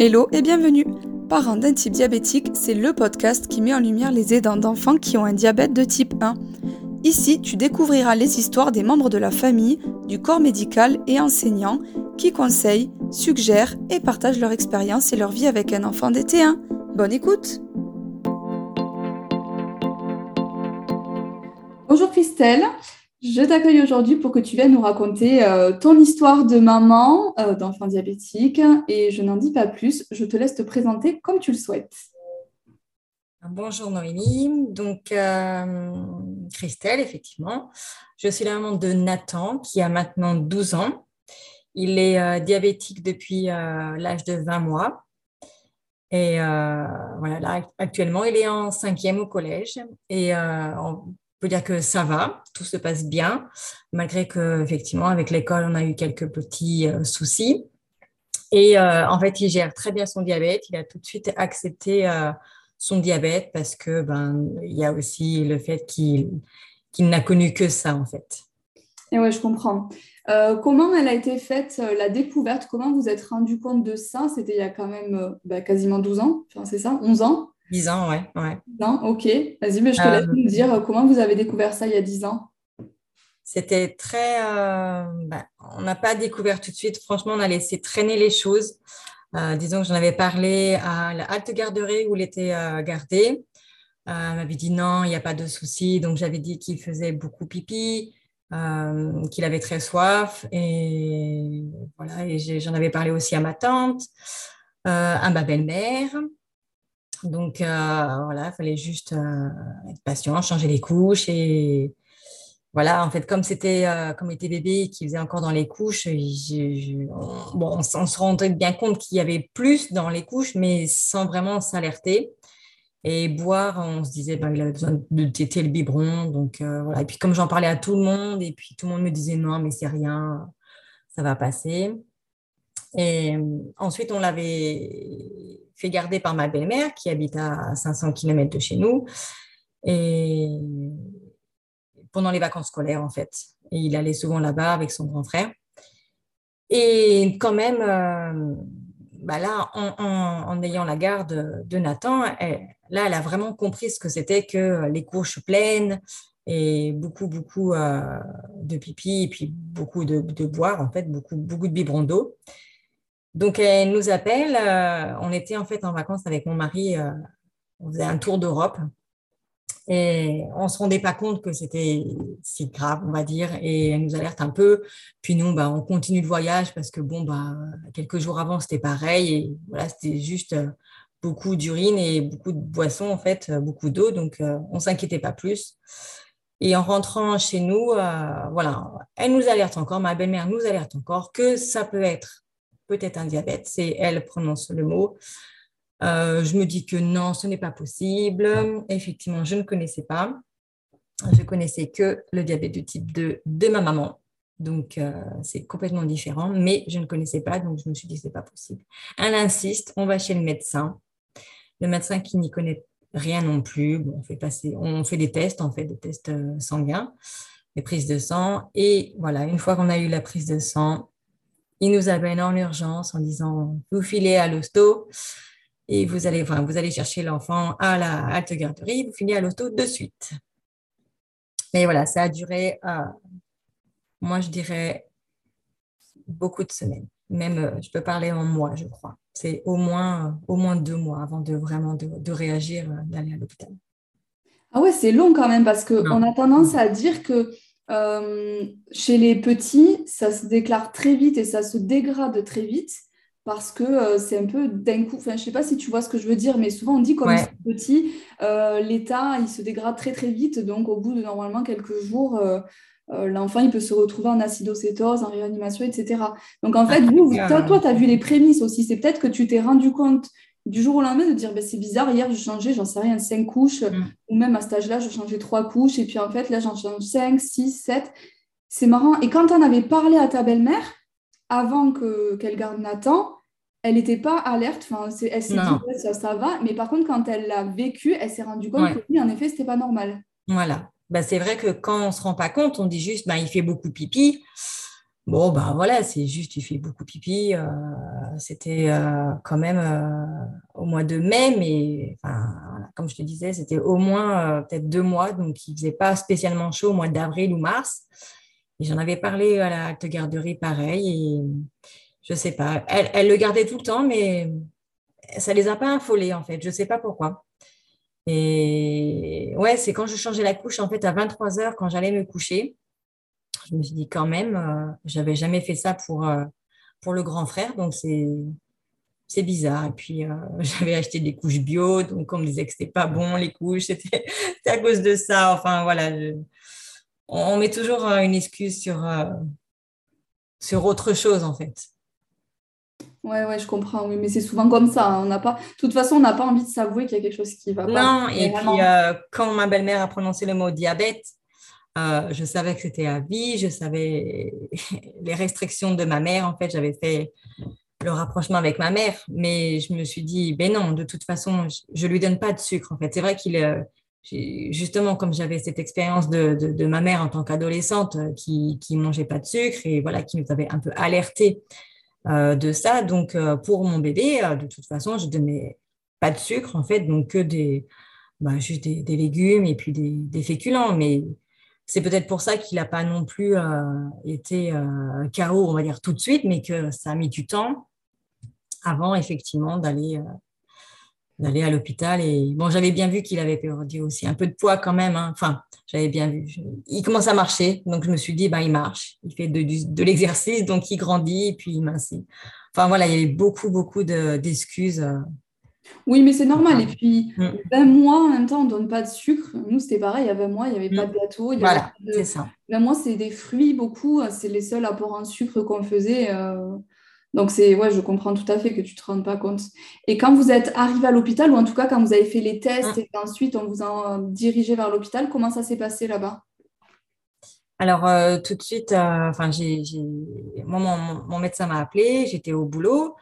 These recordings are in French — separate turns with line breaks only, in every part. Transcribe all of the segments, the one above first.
Hello et bienvenue Parents d'un type diabétique, c'est le podcast qui met en lumière les aidants d'enfants qui ont un diabète de type 1. Ici, tu découvriras les histoires des membres de la famille, du corps médical et enseignants qui conseillent, suggèrent et partagent leur expérience et leur vie avec un enfant DT1. Bonne écoute Bonjour Christelle, je t'accueille aujourd'hui pour que tu viennes nous raconter euh, ton histoire de maman euh, d'enfant diabétique et je n'en dis pas plus, je te laisse te présenter comme tu le souhaites.
Bonjour Noémie, donc euh, Christelle, effectivement. Je suis la maman de Nathan qui a maintenant 12 ans. Il est diabétique depuis l'âge de 20 mois. Et voilà, là, actuellement, il est en cinquième au collège. Et peut dire que ça va, tout se passe bien, malgré que effectivement avec l'école on a eu quelques petits euh, soucis. Et euh, en fait, il gère très bien son diabète. Il a tout de suite accepté euh, son diabète parce que ben il y a aussi le fait qu'il n'a connu que ça en fait.
Et ouais, je comprends. comment elle a été faite la découverte? Comment vous êtes rendu compte de ça? C'était il y a quand même bah, quasiment 12 ans, enfin, c'est ça? 11 ans?
10 ans, ouais. ouais.
Non, ok. Vas-y, mais je te laisse euh, nous dire comment vous avez découvert ça il y a 10 ans?
C'était très. Euh, bah, on n'a pas découvert tout de suite. Franchement, on a laissé traîner les choses. Euh, disons que j'en avais parlé à la halte garderie où il était gardé. elle m'avait dit non, il n'y a pas de souci. Donc, j'avais dit qu'il faisait beaucoup pipi, qu'il avait très soif. Et voilà, et j'en avais parlé aussi à ma tante, à ma belle-mère. Donc, euh, voilà, il fallait juste euh, être patient, changer les couches. Et voilà, en fait, comme c'était, euh, bébé qui faisait encore dans les couches, on, bon, on, se rendait bien compte qu'il y avait plus dans les couches, mais sans vraiment s'alerter. Et boire, on se disait, ben, il avait besoin de téter le biberon. Donc. Et puis, comme j'en parlais à tout le monde, et puis tout le monde me disait, non, mais c'est rien, ça va passer. Et ensuite, on l'avait fait garder par ma belle-mère qui habite à 500 km de chez nous. Et pendant les vacances scolaires, en fait. Et il allait souvent là-bas avec son grand frère. Et quand même, euh, bah là, en, ayant la garde de Nathan, là, elle a vraiment compris ce que c'était que les couches pleines et beaucoup, beaucoup euh, de pipi et puis beaucoup de, de, boire, en fait, beaucoup, beaucoup de biberons d'eau. Donc, elle nous appelle. Euh, on était en fait en vacances avec mon mari. Euh, on faisait un tour d'Europe. Et on ne se rendait pas compte que c'était si grave, on va dire. Et elle nous alerte un peu. Puis nous, bah, on continue le voyage parce que, bon, bah, quelques jours avant, c'était pareil. Et voilà, c'était juste euh, beaucoup d'urine et beaucoup de boissons, en fait, beaucoup d'eau. Donc, on ne s'inquiétait pas plus. Et en rentrant chez nous, voilà, elle nous alerte encore, ma belle-mère nous alerte encore que ça peut être peut-être un diabète. C'est elle prononce le mot. Euh, je me dis que non, ce n'est pas possible. Effectivement, je ne connaissais pas. Je connaissais que le diabète de type 2 de ma maman. Donc, euh, c'est complètement différent, mais je ne connaissais pas, donc je me suis dit, c'est pas possible. Elle insiste, on va chez le médecin. Le médecin qui n'y connaît rien non plus. on, fait passer, on fait des tests, on fait des tests euh, sanguins, des prises de sang. Et voilà, une fois qu'on a eu la prise de sang, il nous amène en urgence en disant vous filez à l'hosto et vous allez, enfin, vous allez chercher l'enfant à la halte garderie, vous filez à l'hosto de suite. Mais voilà, ça a duré, euh, moi je dirais, beaucoup de semaines. Même, euh, je peux parler en mois, je crois. C'est au moins, au moins deux mois avant de vraiment de, réagir, euh, d'aller à l'hôpital.
Ah ouais, c'est long quand même parce qu'on a tendance à dire que euh, chez les petits, ça se déclare très vite et ça se dégrade très vite parce que euh, c'est un peu d'un coup, enfin je sais pas si tu vois ce que je veux dire, mais souvent on dit comme c'est petit, euh, l'état il se dégrade très très vite, donc au bout de normalement quelques jours, l'enfant il peut se retrouver en acidocétose, en réanimation, etc. Donc en fait, vous, toi, tu as vu les prémices aussi, c'est peut-être que tu t'es rendu compte du jour au lendemain de dire ben, c'est bizarre, hier je changeais, j'en sais rien, cinq couches, mm. ou même à cet âge-là, je changeais trois couches, et puis en fait là j'en change cinq, six, sept. C'est marrant. Et quand on avait parlé à ta belle-mère, avant que, qu'elle garde Nathan, elle n'était pas alerte, enfin, elle s'est dit ça, ça va, mais par contre quand elle l'a vécu, elle s'est rendue compte que oui, en effet, c'était pas normal.
Voilà. Ben, c'est vrai que quand on ne se rend pas compte, on dit juste ben, il fait beaucoup pipi. Bon, bah voilà, c'est juste, tu fais beaucoup pipi. Euh, c'était euh, quand même euh, au mois de mai, mais comme je te disais, c'était au moins peut-être deux mois, donc il ne faisait pas spécialement chaud au mois d'avril ou mars. Et j'en avais parlé à la halte garderie, pareil, et je ne sais pas. Elle, elle, le gardait tout le temps, mais ça ne les a pas affolés, en fait. Je ne sais pas pourquoi. Et ouais, c'est quand je changeais la couche, en fait, à 23 heures, quand j'allais me coucher je me suis dit quand même, euh, j'avais jamais fait ça pour, euh, pour le grand frère, donc c'est c'est bizarre. Et puis, euh, j'avais acheté des couches bio, donc on me disait que c'était pas bon les couches, c'était à cause de ça. Enfin, voilà, on, met toujours une excuse sur, sur autre chose, en fait.
Ouais, ouais, je comprends, oui, mais c'est souvent comme ça. Hein. On n'a pas, de toute façon, on n'a pas envie de s'avouer qu'il y a quelque chose qui va pas.
Non, et puis quand ma belle-mère a prononcé le mot diabète, euh, je savais que c'était à vie, je savais les restrictions de ma mère. En fait, j'avais fait le rapprochement avec ma mère, mais je me suis dit, ben non, de toute façon, je, ne lui donne pas de sucre. En fait, c'est vrai qu'il, euh, justement, comme j'avais cette expérience de, ma mère en tant qu'adolescente euh, qui, qui mangeait pas de sucre et voilà, qui nous avait un peu alerté de ça. Donc, pour mon bébé, de toute façon, je donnais pas de sucre, en fait, donc que des, bah, juste des, légumes et puis des, des féculents, mais c'est peut-être pour ça qu'il n'a pas non plus euh, été euh, KO, on va dire, tout de suite, mais que ça a mis du temps avant, effectivement, d'aller euh, à l'hôpital. Et bon, j'avais bien vu qu'il avait perdu aussi un peu de poids quand même. Hein. Enfin, j'avais bien vu. Il commence à marcher, donc je me suis dit, bah, il marche. Il fait de, l'exercice, donc il grandit, puis il mincit. Enfin, voilà, il y avait beaucoup, beaucoup d'excuses.
Oui, mais c'est normal. Et puis, 20 mm. mois, en même temps, on ne donne pas de sucre. Nous, c'était pareil, il y a 20 mois, il n'y avait pas de mm. gâteau.
voilà, c'est ça.
20 mois, c'est des fruits, beaucoup. C'est les seuls apports en sucre qu'on faisait. Euh. Donc, c'est, ouais, je comprends tout à fait que tu ne te rendes pas compte. Et quand vous êtes arrivé à l'hôpital, ou en tout cas, quand vous avez fait les tests et qu'ensuite, on vous a dirigé vers l'hôpital, comment ça s'est passé là-bas?
Alors, euh, tout de suite, euh, enfin, j'ai, mon, mon, médecin m'a appelé, j'étais au boulot.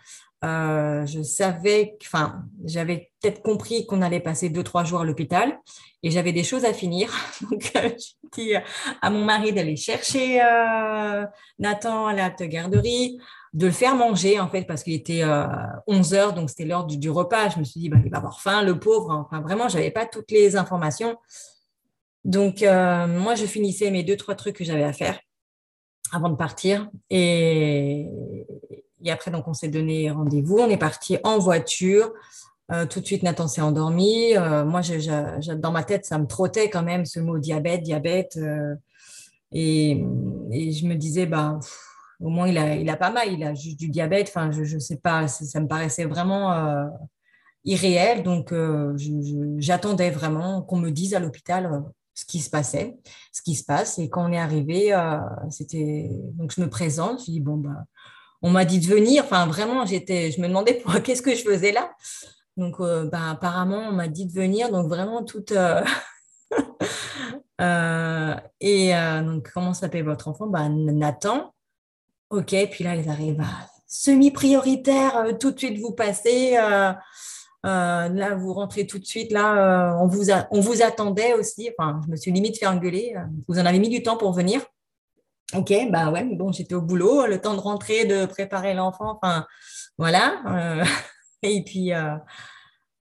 Euh, je savais, enfin, j'avais peut-être compris qu'on allait passer deux, trois jours à l'hôpital et j'avais des choses à finir. Donc, euh, j'ai dit à mon mari d'aller chercher euh, Nathan à la garderie, de le faire manger, en fait, parce qu'il était 11 heures, donc c'était l'heure du, repas. Je me suis dit, bah, il va avoir faim, le pauvre. Enfin, vraiment, je n'avais pas toutes les informations. Donc, moi, je finissais mes deux, trois trucs que j'avais à faire avant de partir. Et, et après, donc, on s'est donné rendez-vous. On est parti en voiture. Euh, tout de suite, Nathan s'est endormi. Euh, moi, dans ma tête, ça me trottait quand même ce mot diabète, diabète. Euh, et, je me disais, bah, au moins, il a, il a pas mal. Il a juste du diabète. Enfin, je ne sais pas. Ça me paraissait vraiment irréel. Donc, j'attendais vraiment qu'on me dise à l'hôpital ce qui se passait, ce qui se passe. Et quand on est arrivé, c'était donc je me présente. Je dis bon bah on m'a dit de venir. Enfin, vraiment, j'étais, je me demandais qu'est-ce que je faisais là. Donc, euh, bah, apparemment, on m'a dit de venir. Donc, vraiment, toute. Euh, euh, et donc, comment s'appelle votre enfant? Bah, Nathan. OK. Puis là, ils arrivent semi-prioritaire. tout de suite, vous passez. là, vous rentrez tout de suite. Là, on, vous on vous attendait aussi. Enfin, je me suis limite fait engueuler. Vous en avez mis du temps pour venir. Ok, bah ouais, bon, j'étais au boulot, le temps de rentrer, de préparer l'enfant, enfin, voilà. Euh, et puis, euh,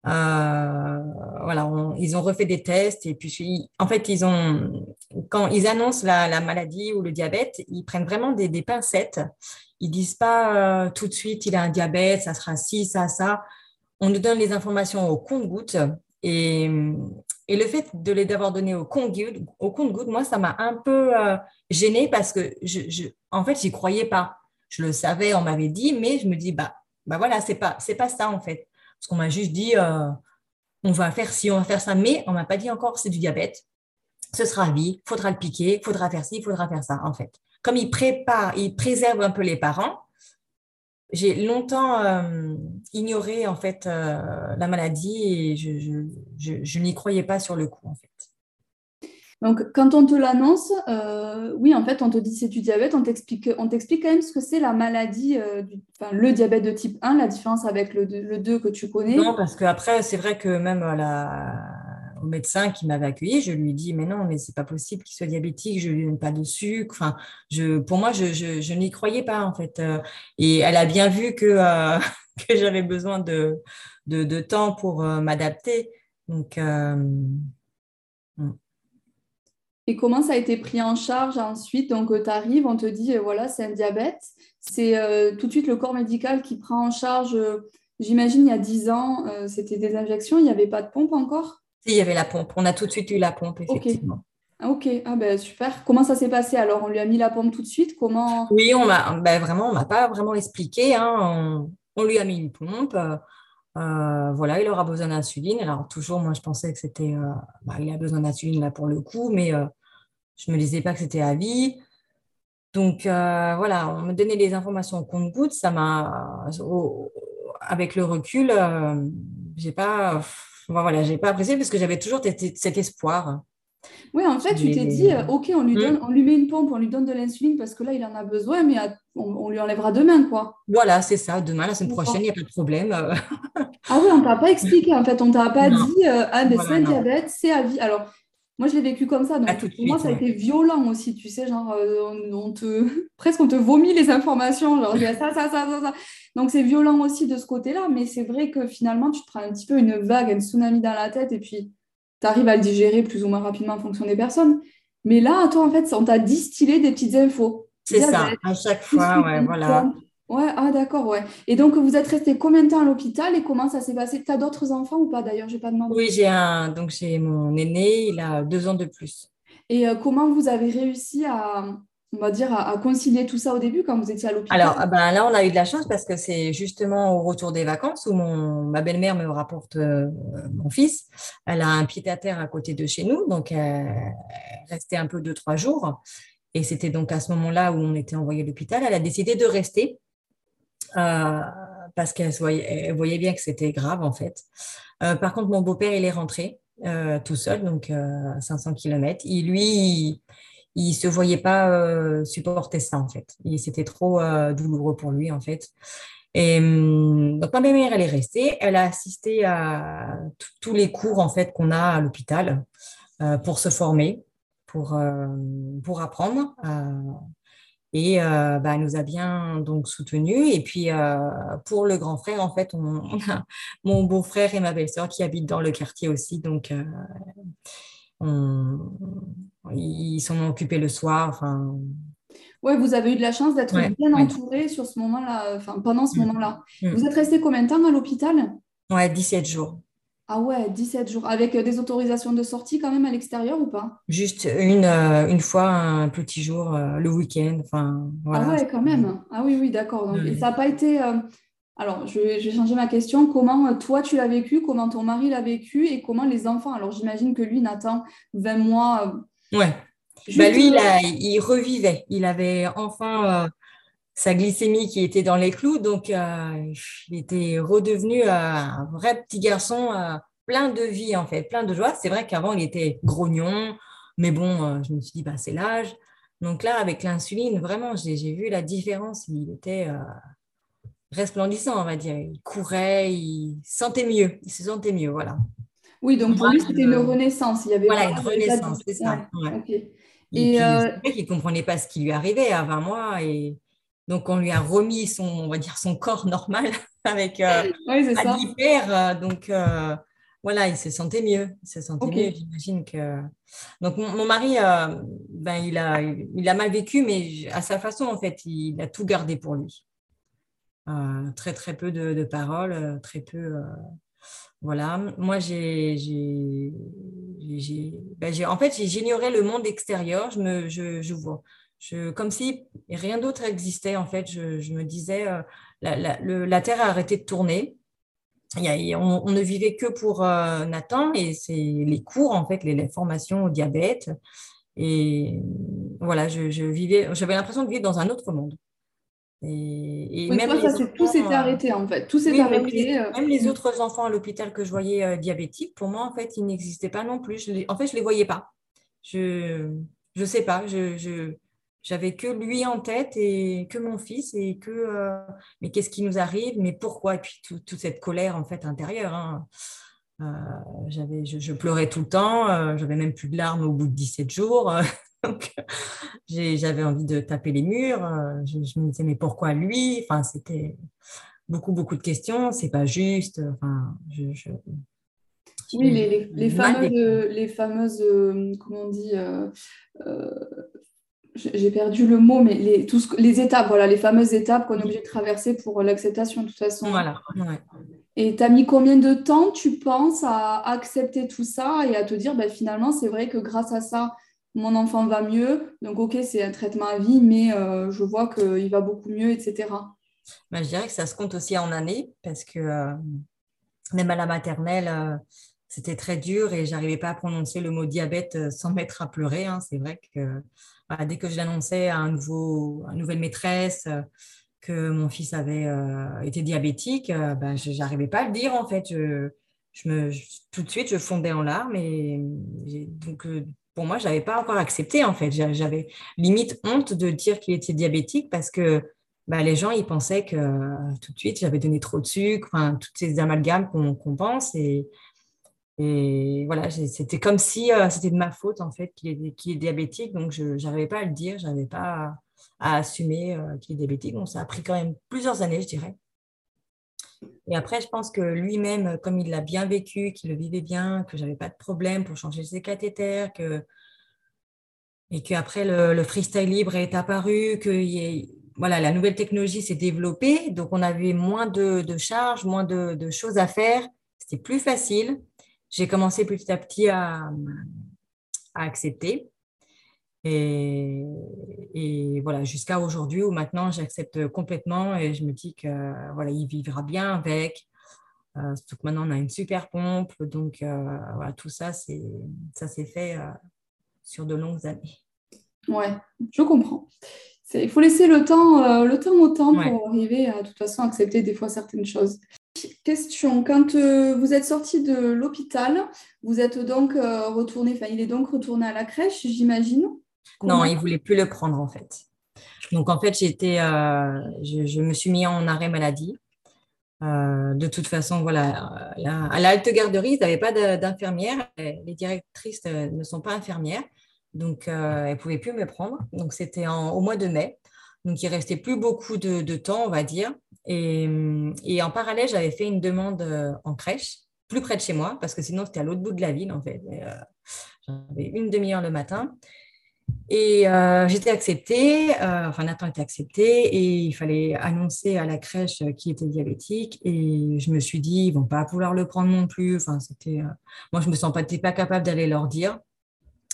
euh, voilà, ils ont refait des tests et puis, en fait, ils ont, quand ils annoncent la, maladie ou le diabète, ils prennent vraiment des, pincettes. Ils disent pas tout de suite, il a un diabète, ça sera ci, ça, ça. On nous donne les informations au compte-goutte et, et le fait de les d'avoir donné au compte-goutte, au moi, ça m'a un peu gênée parce que, en fait, j'y croyais pas. Je le savais, on m'avait dit, mais je me dis, bah, bah voilà, c'est pas, c'est pas ça en fait. Parce qu'on m'a juste dit, euh, on va faire ci, on va faire ça, mais on m'a pas dit encore c'est du diabète. Ce sera à vie, faudra le piquer, faudra faire ci, faudra faire ça en fait. Comme ils préparent, ils préservent un peu les parents. J'ai longtemps euh, ignoré en fait euh, la maladie et je, je, je n'y croyais pas sur le coup en fait.
Donc, quand on te l'annonce, euh, oui, en fait, on te dit c'est du diabète, on t'explique, on t'explique quand même ce que c'est la maladie, enfin, le diabète de type 1, la différence avec le, le 2 que tu connais.
Non, parce qu'après, c'est vrai que même la, au médecin qui m'avait accueilli, je lui dis mais non, mais c'est pas possible qu'il soit diabétique, je lui donne pas de sucre. Enfin, je, pour moi, je, je, n'y croyais pas en fait. Et elle a bien vu que, que j'avais besoin de, de, temps pour m'adapter. Donc,
hmm. et comment ça a été pris en charge ensuite? Donc, tu arrives, on te dit, voilà, c'est un diabète. C'est tout de suite le corps médical qui prend en charge J'imagine, il y a 10 ans, euh, c'était des injections, il n'y avait pas de pompe encore?
Il y avait la pompe. On a tout de suite eu la pompe, effectivement.
Ok, ah, ben, super. Comment ça s'est passé Alors, on lui a mis la pompe tout de suite? Comment?
Oui, on m'a, ben, vraiment, on m'a pas vraiment expliqué. Hein. On, lui a mis une pompe. Euh, voilà, il aura besoin d'insuline. Alors, toujours, moi, je pensais que c'était. Euh, bah, il a besoin d'insuline là pour le coup, mais je ne me disais pas que c'était à vie. Donc, voilà, on me donnait les informations au compte-gouttes. Ça m'a avec le recul, euh, j'ai pas, voilà, j'ai pas apprécié parce que j'avais toujours cet espoir.
Oui, en fait, tu t'es dit, euh, ok, on lui, hmm. donne, on lui met une pompe, on lui donne de l'insuline parce que là, il en a besoin, mais on, lui enlèvera demain, quoi.
Voilà, c'est ça. Demain, la semaine prochaine, il n'y a pas de problème.
ah oui, on t'a pas expliqué, en fait, on t'a pas dit, euh, ah, mais c'est un diabète, c'est à vie. Alors, moi, je l'ai vécu comme ça. Donc, pour moi, ça a été violent aussi. Tu sais, genre, on, te... presque on te vomit les informations. Genre, il y a ça, ça, ça, ça, ça. Donc c'est violent aussi de ce côté-là, mais c'est vrai que finalement, tu te prends un petit peu une vague, un tsunami dans la tête, et puis tu arrives à le digérer plus ou moins rapidement en fonction des personnes. Mais là, toi, en fait, on t'a distillé des petites infos.
C'est ça, à chaque fois, ouais, voilà.
Ouais, ah d'accord, ouais. Et donc, vous êtes resté combien de temps à l'hôpital et comment ça s'est passé? Tu as d'autres enfants ou pas d'ailleurs? J'ai pas demandé.
Oui, j'ai un, donc j'ai mon aîné, il a deux ans de plus.
Et euh, comment vous avez réussi à, on va dire, à, concilier tout ça au début quand vous étiez à l'hôpital
Alors, ah ben, là, on a eu de la chance parce que c'est justement au retour des vacances où mon, ma belle-mère me rapporte euh, mon fils. Elle a un pied-à-terre à côté de chez nous, donc elle restait un peu deux, trois jours. Et c'était donc à ce moment-là où on était envoyé à l'hôpital. Elle a décidé de rester euh, parce qu'elle voyait, bien que c'était grave, en fait. Euh, par contre, mon beau-père, il est rentré tout seul, donc à 500 km. Il, lui, se voyait pas euh, supporter ça en fait. C'était trop euh, douloureux pour lui en fait. Et hum, donc ma mère elle est restée. Elle a assisté à tous les cours en fait qu'on a à l'hôpital euh, pour se former, pour pour apprendre. et bah, elle nous a bien donc soutenus. Et puis pour le grand frère, en fait, mon beau-frère et ma belle-sœur qui habitent dans le quartier aussi. Donc, on, ils sont occupés le soir. Enfin...
Ouais, vous avez eu de la chance d'être bien entouré sur ce moment-là, enfin pendant ce mm. moment-là. Mm. Vous êtes resté combien de temps à l'hôpital?
Ouais, 17 jours.
Ah ouais, 17 jours. Avec euh, des autorisations de sortie quand même à l'extérieur ou pas?
Juste une, euh, une fois, un petit jour, euh, le week-end. Enfin,
voilà. Ah ouais, quand même. Ah oui, oui, d'accord. Et ça n'a pas été. Alors, je vais, changer ma question. Comment toi, tu l'as vécu? Comment ton mari l'a vécu? Et comment les enfants? Alors, j'imagine que lui, Nathan, 20 mois,
Ouais. Bah lui, il, revivait. Il avait enfin euh, sa glycémie qui était dans les clous, donc euh, il était redevenu euh, un vrai petit garçon plein de vie en fait, plein de joie. C'est vrai qu'avant il était grognon, mais bon, je me suis dit bah c'est l'âge. Donc là, avec l'insuline, vraiment, j'ai vu la différence. Il était resplendissant, on va dire. Il courait, il sentait mieux, il se sentait mieux, voilà.
Oui, donc pour lui, c'était une renaissance. Il y avait
voilà, une renaissance, c'est ça. Et, euh... il ne comprenait pas ce qui lui arrivait à 20 mois. Et donc, on lui a remis son, on va dire, son corps normal avec euh, oui, hyper. Euh, donc, euh, voilà, il se sentait mieux. Il se sentait mieux, j'imagine que. Donc, mon, mari, euh, ben, il, a, il a mal vécu, mais à sa façon, en fait, il a tout gardé pour lui. très, très peu de, de paroles, très peu voilà, moi j'ai, ben, en fait j'ignorais le monde extérieur. Je me, je, je vois, je, comme si rien d'autre existait. En fait, je, je me disais euh, la, la, la, Terre a arrêté de tourner. Il on, on, ne vivait que pour euh, Nathan et c'est les cours en fait, les, les, formations au diabète. Et voilà, je, je vivais, j'avais l'impression de vivre dans un autre monde.
Et, même tout s'était euh, arrêté en fait. Tout s'est arrêté.
Euh. Même les, autres enfants à l'hôpital que je voyais euh, diabétiques, pour moi en fait, ils n'existaient pas non plus. Je en fait, je les voyais pas. Je je sais pas. Je, je j'avais que lui en tête et que mon fils et que mais qu'est-ce qui nous arrive? Mais pourquoi? Et puis toute cette colère en fait intérieure. Hein. j'avais, je, pleurais tout le temps, j'avais même plus de larmes au bout de 17 jours. Donc, j'avais envie de taper les murs. Je, me disais, mais pourquoi lui? Enfin, c'était beaucoup, beaucoup de questions. C'est pas juste. Enfin, je,
oui, les, les, fameuses, les fameuses, comment on dit, j'ai perdu le mot, mais les, tout les étapes, voilà, les fameuses étapes qu'on est obligé de traverser pour l'acceptation de toute façon.
Voilà.
Et tu as mis combien de temps, tu penses, à accepter tout ça et à te dire, ben, finalement, c'est vrai que grâce à ça, mon enfant va mieux. Donc, OK, c'est un traitement à vie, mais euh, je vois qu'il va beaucoup mieux, etc.
Ben, je dirais que ça se compte aussi en années, parce que euh, même à la maternelle, euh, c'était très dur et j'arrivais pas à prononcer le mot diabète sans mettre à pleurer. Hein. C'est vrai que dès que je l'annonçais à, un nouveau, une nouvelle maîtresse que mon fils avait été diabétique, ben, je n'arrivais pas à le dire en fait. Je me, tout de suite, je fondais en larmes et donc pour moi, je n'avais pas encore accepté en fait. J'avais limite honte de dire qu'il était diabétique parce que bah, les gens, ils pensaient que tout de suite, j'avais donné trop de sucre, enfin, toutes ces amalgames qu'on pense. Et, voilà, c'était comme si euh, c'était de ma faute en fait qu'il est, diabétique. Donc, je n'arrivais pas à le dire, je n'avais pas à, assumer euh, qu'il est diabétique. Donc, ça a pris quand même plusieurs années, je dirais. Et après, je pense que lui-même, comme il l'a bien vécu, qu'il le vivait bien, que j'avais pas de problème pour changer ses cathéters, et qu'après le, le freestyle libre est apparu, que voilà, la nouvelle technologie s'est développée, donc on avait moins de, charges, moins de, choses à faire, c'était plus facile. J'ai commencé petit à petit à accepter. Et, voilà, jusqu'à aujourd'hui où maintenant j'accepte complètement et je me dis que voilà, il vivra bien avec. Euh, surtout que maintenant on a une super pompe, donc euh, voilà, tout ça, c'est ça s'est fait euh, sur de longues années.
Ouais, je comprends. Il faut laisser le temps, le temps au temps pour arriver à de toute façon accepter des fois certaines choses. Question, quand vous êtes sorti de l'hôpital, vous êtes donc retourné, enfin il est donc retourné à la crèche, j'imagine?
Non, il voulait plus le prendre en fait. Donc en fait, j'étais, euh, je, me suis mis en arrêt maladie. Euh, de toute façon, voilà, à la halte garderie, ils n'avaient pas d'infirmière. Les directrices euh, ne sont pas infirmières, donc elles ne pouvaient plus me prendre. Donc c'était au mois de mai. Donc il restait plus beaucoup de, temps, on va dire. Et, et en parallèle, j'avais fait une demande en crèche, plus près de chez moi, parce que sinon c'était à l'autre bout de la ville en fait. J'avais une demi-heure le matin. Et euh, j'étais acceptée, euh, enfin Nathan était accepté et il fallait annoncer à la crèche qui était diabétique. Et je me suis dit, ils vont pas pouvoir le prendre non plus. Enfin, euh, moi, je me sens pas, pas capable d'aller leur dire.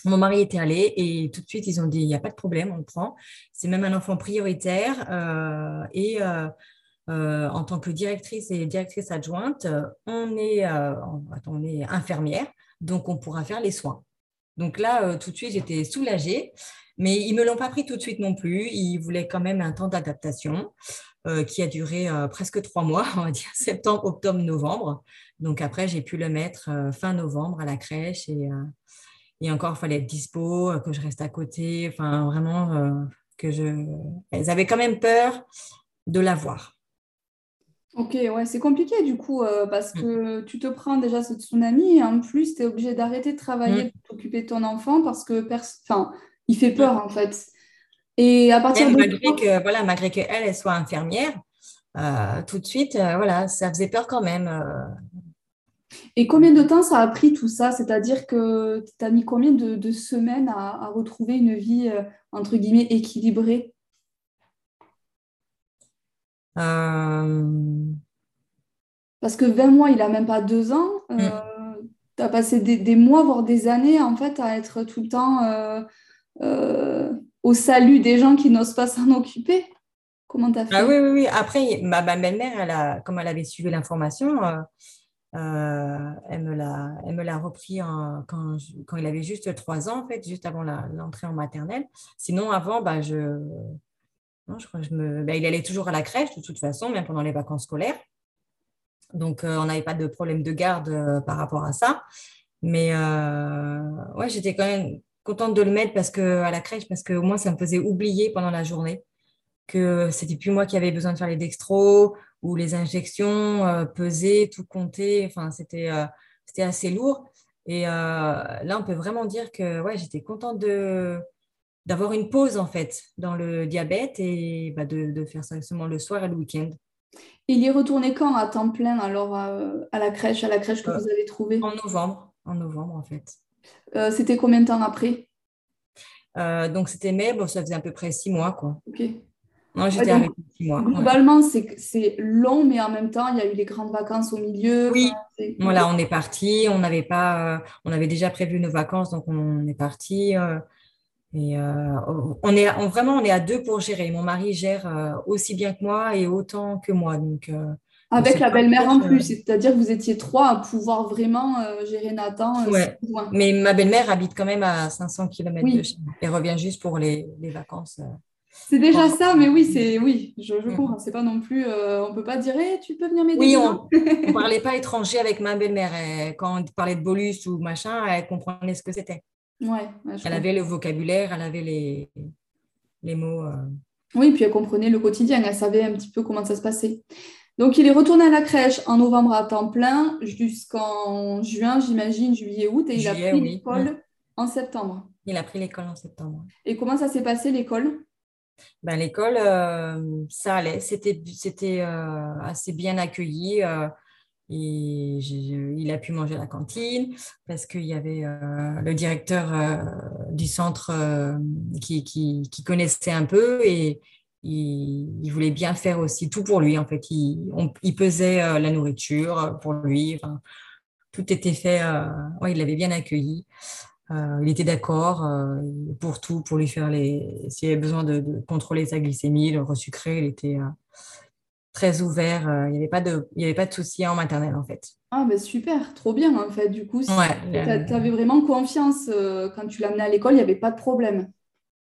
Mon mari était allé et tout de suite, ils ont dit, il n'y a pas de problème, on le prend. C'est même un enfant prioritaire. et en tant que directrice et directrice adjointe, on est, on est infirmière, donc on pourra faire les soins. Donc là, euh, tout de suite, j'étais soulagée. Mais ils ne me l'ont pas pris tout de suite non plus. Ils voulaient quand même un temps d'adaptation euh, qui a duré euh, presque trois mois, on va dire septembre, octobre, novembre. Donc après, j'ai pu le mettre fin novembre à la crèche et, et encore, il fallait être dispo, que je reste à côté. Enfin, vraiment, que je. Elles avaient quand même peur de l'avoir.
Ok, ouais, c'est compliqué du coup, euh, parce mm. que tu te prends déjà ce tsunami et en plus, tu es obligé d'arrêter de travailler mm. pour t'occuper de ton enfant parce que enfin, il fait peur en fait.
Et à partir de. Malgré que, voilà, malgré qu'elle, elle soit infirmière, euh, tout de suite, euh, voilà, ça faisait peur quand même.
Et combien de temps ça a pris tout ça? C'est-à-dire que tu as mis combien de, semaines à, à, retrouver une vie, entre guillemets, équilibrée? Parce que 20 mois, il n'a même pas deux ans. Euh, mm. Tu as passé des, mois, voire des années, en fait, à être tout le temps euh, au salut des gens qui n'osent pas s'en occuper. Comment tu as fait
ah, oui, oui, oui. Après, ma, belle-mère, elle comme elle avait suivi l'information, elle me l'a repris quand, quand, il avait juste trois ans, en fait, juste avant l'entrée en maternelle. Sinon, avant, bah, je, je crois je me... Ben, il allait toujours à la crèche de toute façon, même pendant les vacances scolaires. Donc, euh, on n'avait pas de problème de garde euh, par rapport à ça. Mais euh, ouais, j'étais quand même contente de le mettre parce que, à la crèche parce qu'au moins, ça me faisait oublier pendant la journée que c'était plus moi qui avais besoin de faire les dextros ou les injections, peser, tout compter. Enfin, c'était c'était assez lourd. Et là, on peut vraiment dire que ouais, j'étais contente de, d'avoir une pause en fait dans le diabète et bah, de, faire ça seulement le soir et le week-end.
Il y est retourné quand à temps plein alors à, la crèche, à la crèche que vous avez trouvée?
En novembre, en novembre en fait.
c'était combien de temps après?
Donc c'était mai, bon, ça faisait à peu près six mois quoi.
Ok.
Moi, j'étais arrêtée six mois.
Globalement, c'est long, mais en même temps, il y a eu les grandes vacances au milieu.
Oui, voilà, on est parti. On n'avait pas, euh, on avait déjà prévu nos vacances, donc on est parti. Euh, et euh, on est vraiment, on est à deux pour gérer. Mon mari gère aussi bien que moi et autant que moi. Donc,
avec la belle-mère en plus, c'est-à-dire que vous étiez trois à pouvoir vraiment gérer Nathan.
Mais ma belle-mère habite quand même à 500 km de chez Elle revient juste pour les, les vacances.
C'est déjà ça, mais oui, c'est oui, je, je comprends. C'est pas non plus, euh, on peut pas dire, hey, tu peux venir m'aider.
Oui, on, ne parlait pas étranger avec ma belle-mère. Quand on parlait de bolus ou machin, elle comprenait ce que c'était.
Ouais,
elle avait le vocabulaire, elle avait les, les mots. Euh.
Oui, puis elle comprenait le quotidien, elle savait un petit peu comment ça se passait. Donc, il est retourné à la crèche en novembre à temps plein jusqu'en juin, j'imagine, juillet, août, et il a pris l'école en septembre.
Il a pris l'école en septembre.
Et comment ça s'est passé l'école?
Ben, l'école, euh, ça allait, c'était, c'était euh, assez bien accueilli. Euh, et il a pu manger à la cantine parce qu'il y avait le directeur du centre qui, qui, connaissait un peu et il, voulait bien faire aussi tout pour lui. En fait, il, pesait la nourriture pour lui. Tout était fait. Il l'avait bien accueilli. Euh, il était d'accord euh, pour tout, pour lui faire les. S'il avait besoin de, contrôler sa glycémie, le resucrer, il était euh, très ouvert. il n'y avait pas de, il y avait pas de soucis en maternelle en fait.
Ah ben super, trop bien en fait. Du coup, tu avais vraiment confiance quand tu l'amenais à l'école, il n'y avait pas de problème.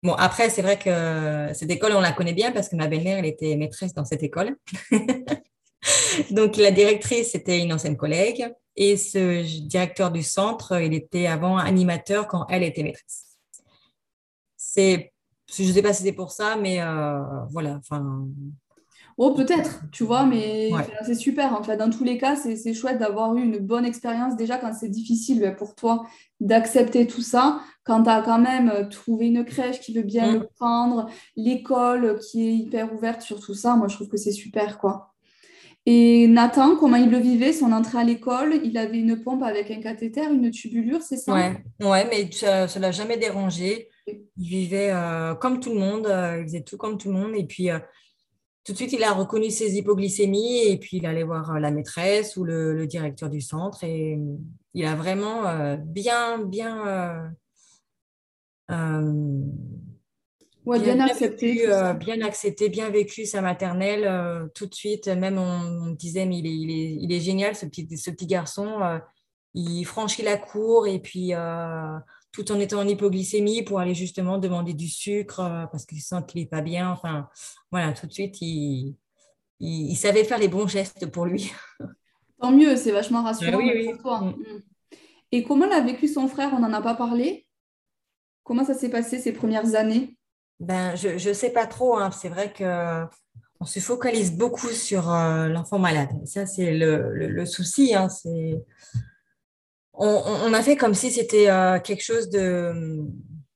Bon, après, c'est vrai que cette école, on la connaît bien parce que ma belle-mère, elle était maîtresse dans cette école. Donc, la directrice, c'était une ancienne collègue. Et ce directeur du centre, il était avant animateur quand elle était maîtresse. C'est, je ne sais pas si c'est pour ça, mais euh, voilà. Enfin.
Oh, peut-être, tu vois, mais c'est super. En fait, dans tous les cas, c'est chouette d'avoir eu une bonne expérience déjà quand c'est difficile ben, pour toi d'accepter tout ça. Quand tu as quand même trouvé une crèche qui veut bien mm. le prendre, l'école qui est hyper ouverte sur tout ça, moi, je trouve que c'est super, quoi. Et Nathan, comment il le vivait, son entrée à l'école? Il avait une pompe avec un cathéter, une tubulure, c'est ça?
Ouais. ouais, mais ça ne l'a jamais dérangé. Il vivait euh, comme tout le monde, euh, il faisait tout comme tout le monde. Et puis, euh, tout de suite, il a reconnu ses hypoglycémies et puis il allait voir la maîtresse ou le, le directeur du centre. Et il a vraiment bien, bien
bien, accepté.
Euh, bien accepté, bien vécu sa maternelle euh, tout de suite. Même on, disait, mais il est, il, est, il est, génial, ce petit, ce petit garçon. Euh, il franchit la cour et puis tout en étant en hypoglycémie pour aller justement demander du sucre parce qu'il sent qu'il n'est pas bien. Enfin, voilà, tout de suite, il, il, savait faire les bons gestes pour lui.
Tant mieux, c'est vachement rassurant pour toi. Mm. Mm. Et comment l'a vécu son frère? On n'en a pas parlé Comment ça s'est passé ces premières années?
Ben, Je ne sais pas trop. Hein. C'est vrai que on se focalise beaucoup sur euh, l'enfant malade. Ça, c'est le, le, souci. Hein. C'est... On, on, a fait comme si c'était euh, quelque chose de,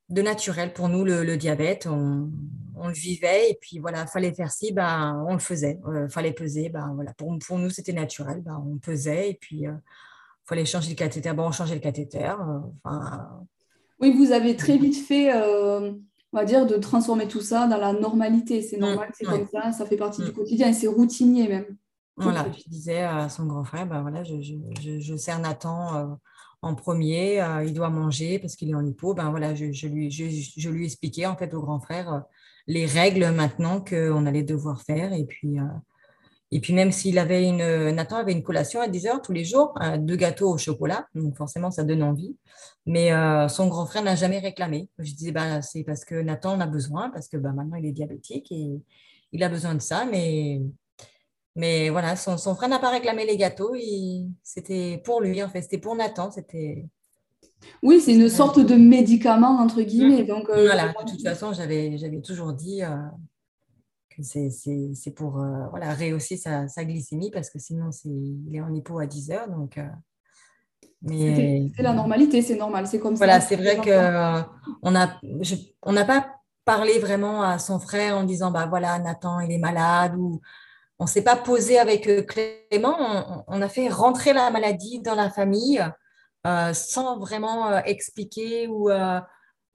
de, naturel pour nous, le, diabète. On, on, le vivait et puis voilà, fallait faire ci, ben, on le faisait. Euh, fallait peser, ben, voilà. pour, pour nous, c'était naturel. Ben, on pesait et puis il fallait changer le cathéter. Bon, on changeait le cathéter. Enfin,
oui, vous avez très vite fait on va dire, de transformer tout ça dans la normalité. C'est mm, normal, c'est comme ça, ça fait partie du mm. quotidien et c'est routinier même.
Voilà, je disais à son grand frère, ben voilà, je, je, je, sers Nathan euh, en premier, euh, il doit manger parce qu'il est en hypo. Ben voilà, je, lui, je, lui expliquais en fait au grand frère euh, les règles maintenant qu'on allait devoir faire et puis et puis même s'il avait une, Nathan avait une collation à 10 heures tous les jours, deux gâteaux au chocolat, donc forcément ça donne envie. Mais son grand frère n'a jamais réclamé. Je disais, bah, c'est parce que Nathan en a besoin, parce que bah, maintenant il est diabétique et il a besoin de ça. Mais, mais voilà, son, son frère n'a pas réclamé les gâteaux. C'était pour lui, en fait, c'était pour Nathan. C'était.
Oui, c'est une sorte de médicament, entre guillemets. Donc,
euh, voilà, de toute façon, j'avais toujours dit, c'est pour euh, voilà, rehausser sa, sa, glycémie parce que sinon, il est en hypo à 10 heures. Donc, euh,
Mais... C'est la normalité, c'est normal, c'est comme
ça. Voilà, c'est vrai qu'on n'a on n'a pas parlé vraiment à son frère en disant, bah voilà, Nathan, il est malade, ou on ne s'est pas posé avec Clément, on, a fait rentrer la maladie dans la famille sans vraiment expliquer ou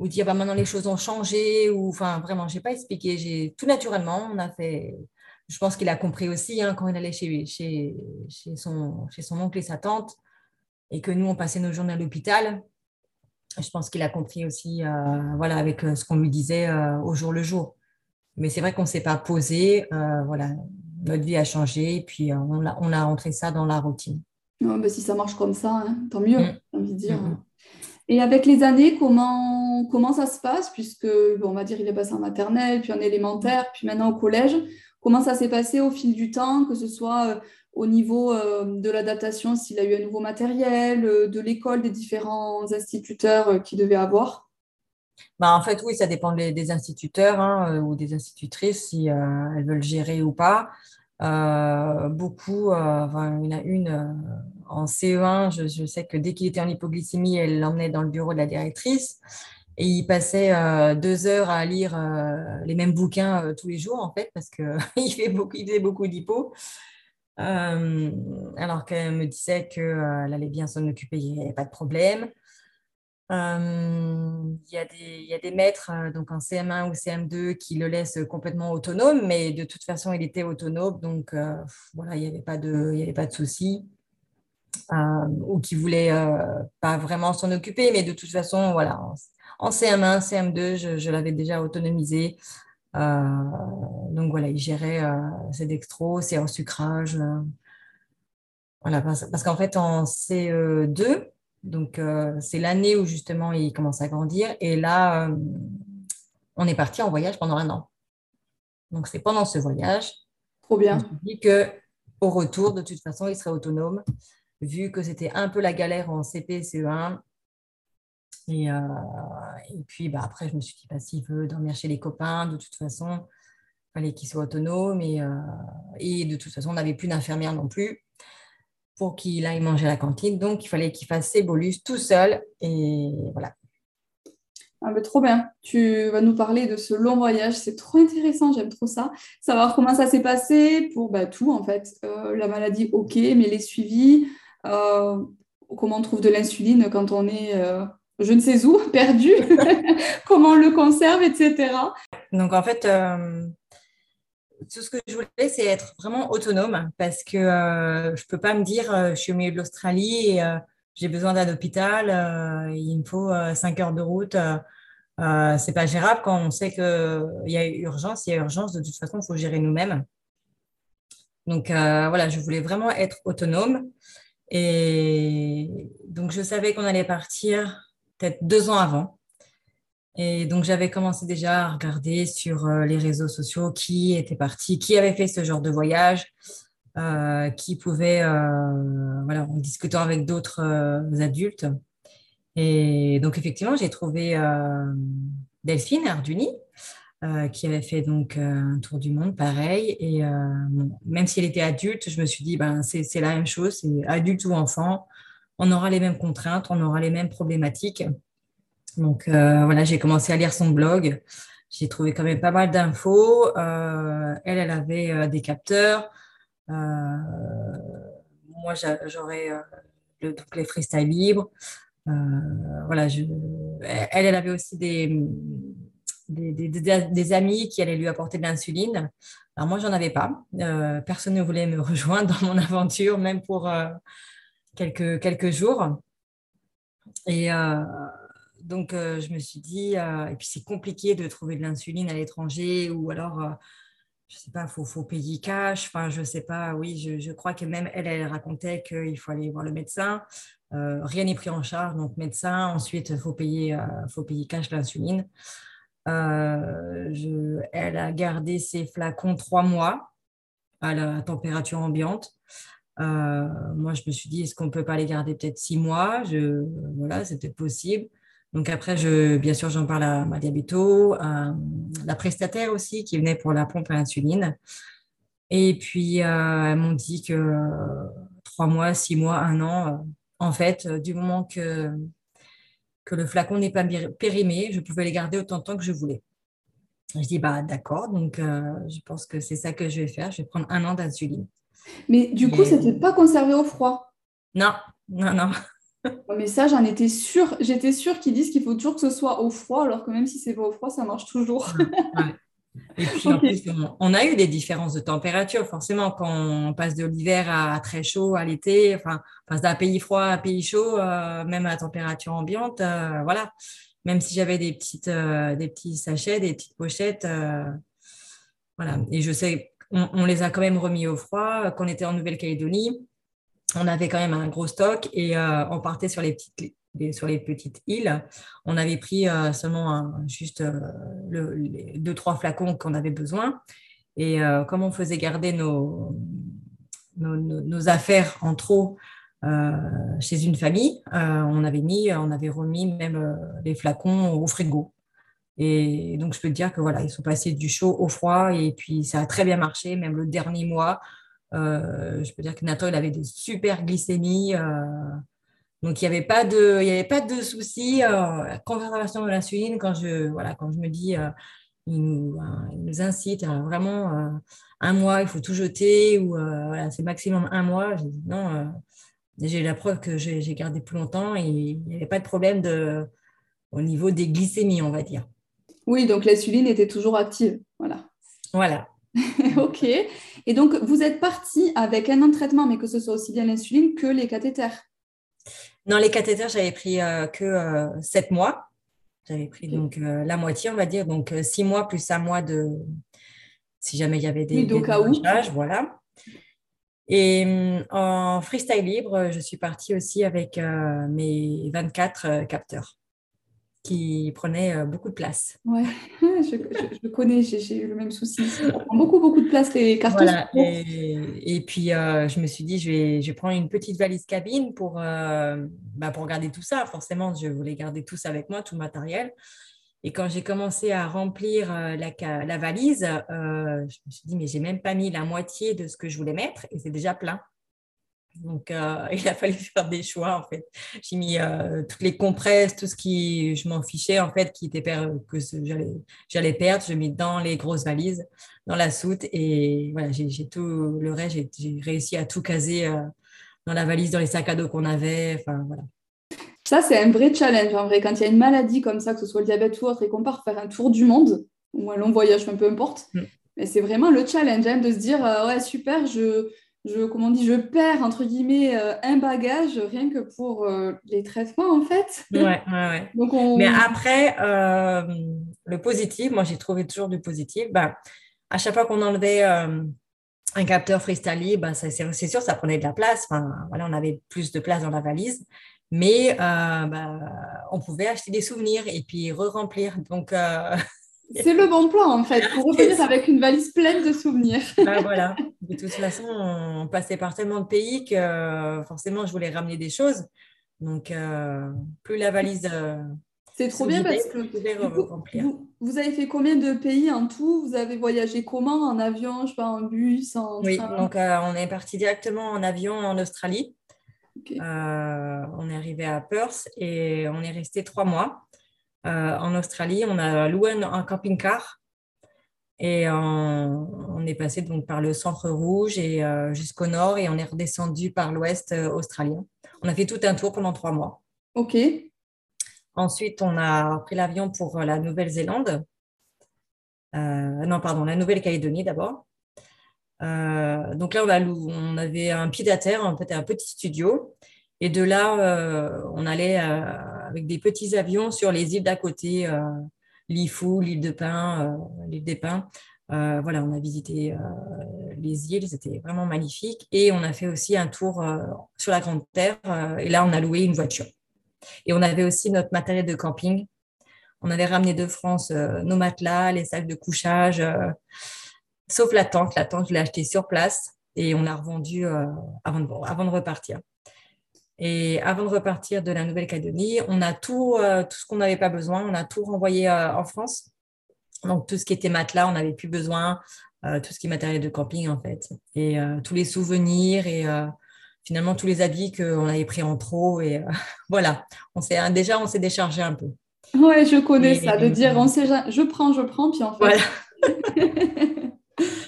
dire bah, maintenant les choses ont changé, ou enfin vraiment, je n'ai pas expliqué, j'ai tout naturellement, on a fait, je pense qu'il a compris aussi hein, quand il allait chez, chez, chez, son, chez son oncle et sa tante, et que nous, on passait nos journées à l'hôpital. Je pense qu'il a compris aussi, euh, voilà, avec euh, ce qu'on lui disait euh, au jour le jour. Mais c'est vrai qu'on ne s'est pas posé, voilà, notre vie a changé, et puis on, a, on a rentré ça dans la routine.
bah, si ça marche comme ça, hein, tant mieux, mm. j'ai envie de dire. Et avec les années, comment, comment ça se passe? Puisque, bon, on va dire, il est passé en maternelle, puis en élémentaire, puis maintenant au collège. Comment ça s'est passé au fil du temps, que ce soit euh, au niveau euh, de l'adaptation, s'il a eu un nouveau matériel, euh, de l'école, des différents instituteurs qu'il devait avoir?
Bah, en fait, oui, ça dépend des, instituteurs hein, ou des institutrices si elles veulent gérer ou pas. beaucoup, enfin, il y en a une en CE1, je, sais que dès qu'il était en hypoglycémie, elle l'emmenait dans le bureau de la directrice. Et il passait euh, deux heures à lire euh, les mêmes bouquins euh, tous les jours, en fait, parce qu'il beaucoup, faisait beaucoup d'hypo. alors qu'elle me disait qu'elle allait bien s'en occuper, il n'y avait pas de problème. Il, y a des, y a des maîtres donc en CM1 ou CM2 qui le laissent complètement autonome, mais de toute façon, il était autonome, donc voilà, il n'y avait pas de, y de souci. ou qui voulait pas vraiment s'en occuper, mais de toute façon, voilà, en CM1, CM2, je, l'avais déjà autonomisé. Euh, donc voilà, il gérait euh, ses dextros, ses sucrage. Euh, voilà, parce, qu'en fait, en CE2, donc c'est l'année où justement il commence à grandir. Et là, on est parti en voyage pendant un an. Donc c'est pendant ce voyage.
Trop bien.
Je me dit que au retour, de toute façon, il serait autonome, vu que c'était un peu la galère en CP, CE1. Et, euh, et puis bah, après, je me suis dit, bah, s'il veut dormir chez les copains, de toute façon, il fallait qu'il soit autonome. Et, euh, et, de toute façon, on n'avait plus d'infirmière non plus pour qu'il aille manger à la cantine. Donc, il fallait qu'il fasse ses bolus tout seul. Et voilà.
Ah, mais trop bien. Tu vas nous parler de ce long voyage. C'est trop intéressant. J'aime trop ça. Savoir comment ça s'est passé pour bah, tout, en fait. Euh, la maladie, OK, mais les suivis. comment on trouve de l'insuline quand on est je ne sais où, perdu, comment on le conserve, etc.
Donc en fait, euh, tout ce que je voulais, c'est être vraiment autonome parce que euh, je ne peux pas me dire, euh, je suis au milieu de l'Australie et j'ai besoin d'un hôpital, il me faut 5 heures de route. c'est pas gérable quand on sait qu'il y a urgence. Il y a urgence, de toute façon, il faut gérer nous-mêmes. Donc voilà, je voulais vraiment être autonome. Et donc, je savais qu'on allait partir peut-être deux ans avant. Et donc, j'avais commencé déjà à regarder sur euh, les réseaux sociaux qui était parti, qui avait fait ce genre de voyage, euh, qui pouvait, euh, voilà, en discutant avec d'autres adultes. Et donc, effectivement, j'ai trouvé Delphine Arduni, qui avait fait donc un tour du monde, pareil. Et même si elle était adulte, je me suis dit, ben, c'est la même chose, c'est adulte ou enfant on aura les mêmes contraintes, on aura les mêmes problématiques. Donc euh, voilà, j'ai commencé à lire son blog. J'ai trouvé quand même pas mal d'infos. Euh, elle, elle avait euh, des capteurs. moi, j'aurais le, les freestyle libres. voilà, elle, elle avait aussi des, des, amis qui allaient lui apporter de l'insuline. Alors moi, j'en avais pas. personne ne voulait me rejoindre dans mon aventure, même pour quelques, quelques jours. Et donc, euh, je me suis dit, euh, et puis c'est compliqué de trouver de l'insuline à l'étranger ou alors, je ne sais pas, il faut, faut, payer cash. Enfin, je ne sais pas, oui, je, je, crois que même elle, elle racontait qu'il faut aller voir le médecin. rien n'est pris en charge, donc médecin. Ensuite, il faut, payer, faut payer cash l'insuline. elle a gardé ses flacons trois mois à la température ambiante. Euh, moi, je me suis dit, est-ce qu'on ne peut pas les garder peut-être six mois? Je, Voilà, c'était possible. Donc après, je, bien sûr, j'en parle à ma diabéto, à la prestataire aussi qui venait pour la pompe à insuline. Et puis, euh, elles m'ont dit que trois mois, six mois, un an, euh, en fait, du moment que, que le flacon n'est pas périmé, je pouvais les garder autant de temps que je voulais. Je dis, bah, d'accord, donc je pense que c'est ça que je vais faire. Je vais prendre un an d'insuline.
Mais du coup, ça n'était pas conservé au froid?
Non, non, non.
Mais ça, j'en étais sûre. J'étais sûre qu'ils disent qu'il faut toujours que ce soit au froid, alors que même si c'est pas au froid, ça marche toujours.
Et puis en plus, on, a eu des différences de température, forcément, quand on passe de l'hiver à, très chaud, à l'été, enfin, on passe d'un pays froid à un pays chaud, euh, même à température ambiante, euh, voilà. Même si j'avais des petites, euh, des petits sachets, des petites pochettes, voilà. Et je sais, on, on, les a quand même remis au froid. Quand on était en Nouvelle-Calédonie, on avait quand même un gros stock et on partait sur les petites sur les petites îles, on avait pris euh, seulement juste euh, les deux, trois flacons qu'on avait besoin. Et euh, comme on faisait garder nos, nos, affaires en trop chez une famille, on avait mis, on avait remis même les flacons au frigo. Et donc, je peux te dire que voilà, ils sont passés du chaud au froid et puis ça a très bien marché, même le dernier mois. Je peux dire que Nathan, il avait des super glycémies. Donc, il n'y avait pas de, il y avait pas de souci. la conservation de l'insuline, quand je, voilà, quand je me dis, euh, il, nous, euh, incite à vraiment euh, un mois, il faut tout jeter, ou voilà, c'est maximum un mois. J'ai dit non, j'ai la preuve que j'ai gardé plus longtemps et il n'y avait pas de problème de, au niveau des glycémies, on va dire.
Oui, donc l'insuline était toujours active. Voilà.
Voilà.
ok. Et donc, vous êtes parti avec un an de traitement, mais que ce soit aussi bien l'insuline que les cathéters.
Dans les cathéters, j'avais pris euh, que euh, sept mois. J'avais pris donc euh, la moitié, on va dire, donc six mois plus un mois de si jamais il y avait des,
oui,
voilà. Et en freestyle libre, je suis partie aussi avec mes 24 capteurs qui prenait euh, beaucoup de place.
Ouais, je, connais, j'ai eu le même souci. Ça prend beaucoup, beaucoup de place les cartons.
et, puis, euh, je me suis dit, je vais, je vais prendre une petite valise cabine pour, euh, bah, pour garder tout ça. Forcément, je voulais garder tout ça avec moi, tout le matériel. Et quand j'ai commencé à remplir la, la valise, je me suis dit, mais j'ai même pas mis la moitié de ce que je voulais mettre et c'est déjà plein. Donc, euh, il a fallu faire des choix, en fait. J'ai mis euh, toutes les compresses, tout ce qui, je m'en fichais, en fait, qui était que j'allais perdre. Je mis dans les grosses valises, dans la soute. Et voilà, j'ai tout le reste, j'ai réussi à tout caser euh, dans la valise, dans les sacs à dos qu'on avait. Enfin, voilà.
Ça, c'est un vrai challenge, en vrai. Quand il y a une maladie comme ça, que ce soit le diabète ou autre, et qu'on part faire un tour du monde, ou un long voyage, peu importe, mm. mais c'est vraiment le challenge hein, de se dire, ouais, super, je je, comment on dit, je perds entre guillemets euh, un bagage rien que pour euh, les traitements en fait.
Ouais, ouais, Donc Mais après, euh, le positif, moi j'ai trouvé toujours du positif. Bah, à chaque fois qu'on enlevait un capteur freestyle, bah, c'est sûr, ça prenait de la place. Enfin, voilà, on avait plus de place dans la valise. Mais bah, on pouvait acheter des souvenirs et puis re-remplir. Donc,
C'est le bon plan en fait, pour revenir avec une valise pleine de souvenirs.
Bah, voilà. De toute façon, on passait par tellement de pays que forcément, je voulais ramener des choses. Donc, euh, plus la valise. Euh,
c'est trop bien parce que vous, avez fait combien de pays en tout? Vous avez voyagé comment? En avion, je sais pas, en bus en
Oui, donc euh, on est parti directement en avion en Australie. on est arrivé à Perth et on est resté trois mois. Euh, en Australie, on a loué un, camping-car et on, est passé donc par le centre rouge et euh, jusqu'au nord et on est redescendu par l'ouest euh, australien. On a fait tout un tour pendant trois mois.
Ok.
Ensuite, on a pris l'avion pour la Nouvelle-Zélande. non, pardon, la Nouvelle-Calédonie d'abord. donc là, on, on, avait un pied à terre, un, un petit studio. Et de là, on allait avec des petits avions sur les îles d'à côté, euh, Lifou, l'île de Pin, euh, l'île des Pins. Euh, voilà, on a visité les îles, c'était vraiment magnifique. Et on a fait aussi un tour sur la Grande Terre. et là, on a loué une voiture. Et on avait aussi notre matériel de camping. On avait ramené de France nos matelas, les sacs de couchage, sauf la tente. La tente, je l'ai achetée sur place et on l'a revendue avant, avant de repartir. Et avant de repartir de la Nouvelle-Calédonie, on a tout, euh, tout ce qu'on n'avait pas besoin, on a tout renvoyé euh, en France. Donc, tout ce qui était matelas, on n'avait plus besoin, euh, tout ce qui est matériel de camping, en fait. Et tous les souvenirs et finalement tous les habits qu'on avait pris en trop. Et voilà, on s'est, déjà, on s'est déchargé un peu.
Ouais, je connais ça, de dire on sait, je prends, je prends, puis en fait. Voilà.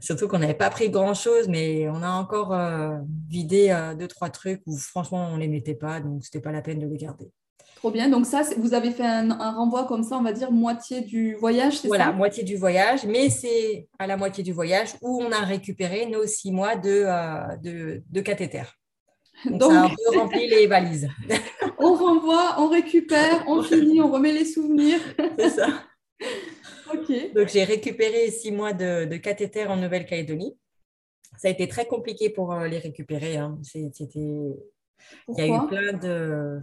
Surtout qu'on n'avait pas pris grand-chose, mais on a encore vidé deux, trois trucs où franchement, on ne les mettait pas, donc ce n'était pas la peine de les garder.
Trop bien. Donc ça, vous avez fait un, renvoi comme ça, on va dire moitié du voyage, c'est
voilà, ça? Voilà, moitié du voyage, mais c'est à la moitié du voyage où on a récupéré nos six mois de, euh, de, cathéter. Donc, ça a un peu rempli les valises.
on renvoie, on récupère, on finit, on remet les souvenirs.
c'est ça. Donc j'ai récupéré six mois de, de cathéter en Nouvelle-Calédonie. Ça a été très compliqué pour euh, les récupérer. Hein. C'était... Il y a eu plein de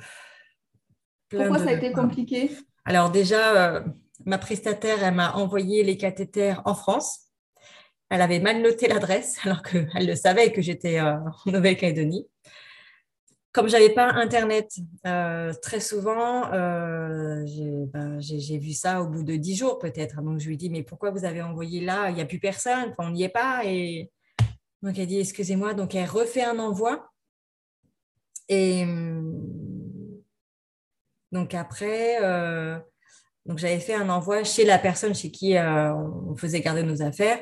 pourquoi ça a été compliqué?
Alors déjà, euh, ma prestataire, elle m'a envoyé les cathéters en France. Elle avait mal noté l'adresse alors qu'elle le savait que j'étais euh, en Nouvelle-Calédonie. Comme je n'avais pas Internet, euh, très souvent, ben, j'ai vu ça au bout de dix jours peut-être. Donc je lui dis, mais pourquoi vous avez envoyé là? Il n'y a plus personne, on n'y est pas. Et donc elle dit, excusez-moi. Donc elle refait un envoi. Et hum, donc après, euh, j'avais fait un envoi chez la personne chez qui euh, on faisait garder nos affaires.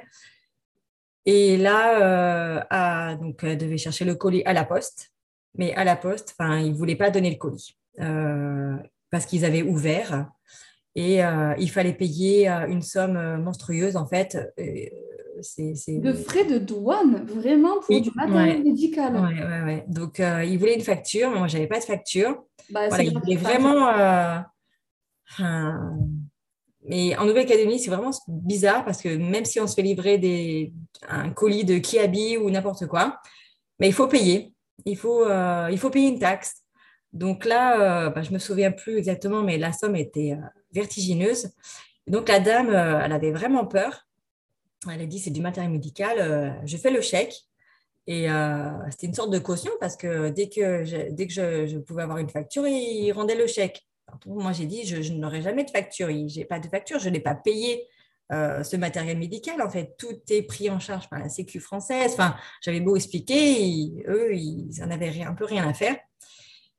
Et là, euh, donc elle devait chercher le colis à la poste, mais à la poste, enfin, ils voulaient pas donner le colis parce qu'ils avaient ouvert et il fallait payer une somme monstrueuse en fait.
De frais de douane, vraiment pour du matériel médical.
Oui, ouais, ouais. Donc, ils voulaient une facture, mais moi, je n'avais pas de facture. Bah, il vraiment. Euh, mais en Nouvelle-Calédonie, c'est vraiment bizarre parce que même si on se fait livrer des, un colis de Kiabi ou n'importe quoi, mais il faut payer. Il faut, euh, il faut payer une taxe. Donc là, euh, bah, je ne me souviens plus exactement, mais la somme était vertigineuse. Donc la dame, elle avait vraiment peur. Elle a dit c'est du matériel médical, je fais le chèque. Et euh, c'était une sorte de caution parce que dès que je, dès que je, pouvais avoir une facture, il rendait le chèque. moi, j'ai dit, je, n'aurai jamais de facture. Je n'ai pas de facture, je n'ai pas payé euh, ce matériel médical. En fait, tout est pris en charge par la Sécu française. Enfin, j'avais beau expliquer, eux, ils n'en avaient rien, un peu rien à faire.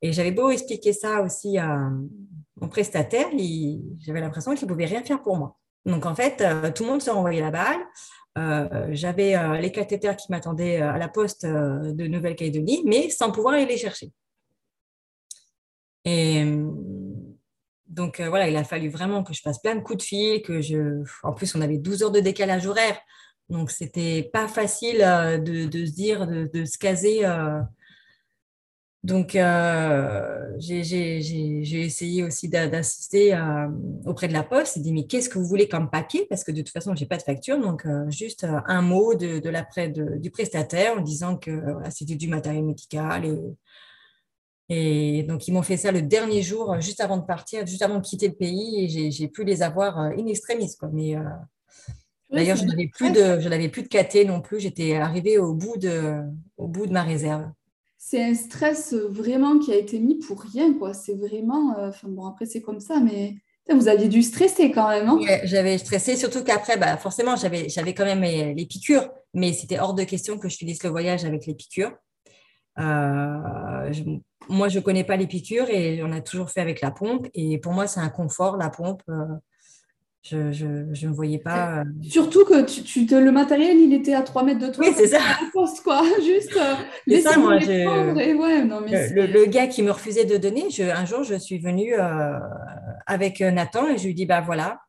Et j'avais beau expliquer ça aussi à mon prestataire, j'avais l'impression qu'il ne pouvait rien faire pour moi. Donc, en fait, euh, tout le monde se renvoyait la balle. Euh, j'avais euh, les cathéters qui m'attendaient euh, à la poste de Nouvelle-Calédonie, mais sans pouvoir aller les chercher. Et donc voilà, il a fallu vraiment que je fasse plein de coups de fil, que je. En plus, on avait 12 heures de décalage horaire, donc c'était pas facile de, se dire, de, se caser donc, euh, j'ai essayé aussi d'assister euh, auprès de la poste et dit mais qu'est-ce que vous voulez comme papier? Parce que de toute façon, je n'ai pas de facture. Donc, euh, juste un mot du prestataire en disant que c'était du matériel médical. Et, donc, ils m'ont fait ça le dernier jour, juste avant de partir, juste avant de quitter le pays. Et j'ai pu les avoir in extremis. Quoi. Mais d'ailleurs, je n'avais plus, de, plus de KT non plus. J'étais arrivée au bout, de, au bout de ma réserve
c'est un stress vraiment qui a été mis pour rien, quoi. C'est vraiment, euh, enfin bon, après c'est comme ça, mais vous aviez dû stresser quand même, non
J'avais stressé, surtout qu'après, bah, forcément, j'avais, j'avais quand même les, piqûres, mais c'était hors de question que je finisse le voyage avec les piqûres. Euh, moi, je ne connais pas les piqûres et on a toujours fait avec la pompe. Et pour moi, c'est un confort, la pompe. Euh, je ne voyais pas. Euh,
surtout que tu, tu te, le matériel, il était à 3 mètres de toi.
Oui, c'est ça.
Poste, quoi. Juste euh,
ça, moi, ouais, non, mais le, le, gars qui me refusait de donner, je, un jour, je suis venue euh, avec Nathan et je lui dis bah voilà,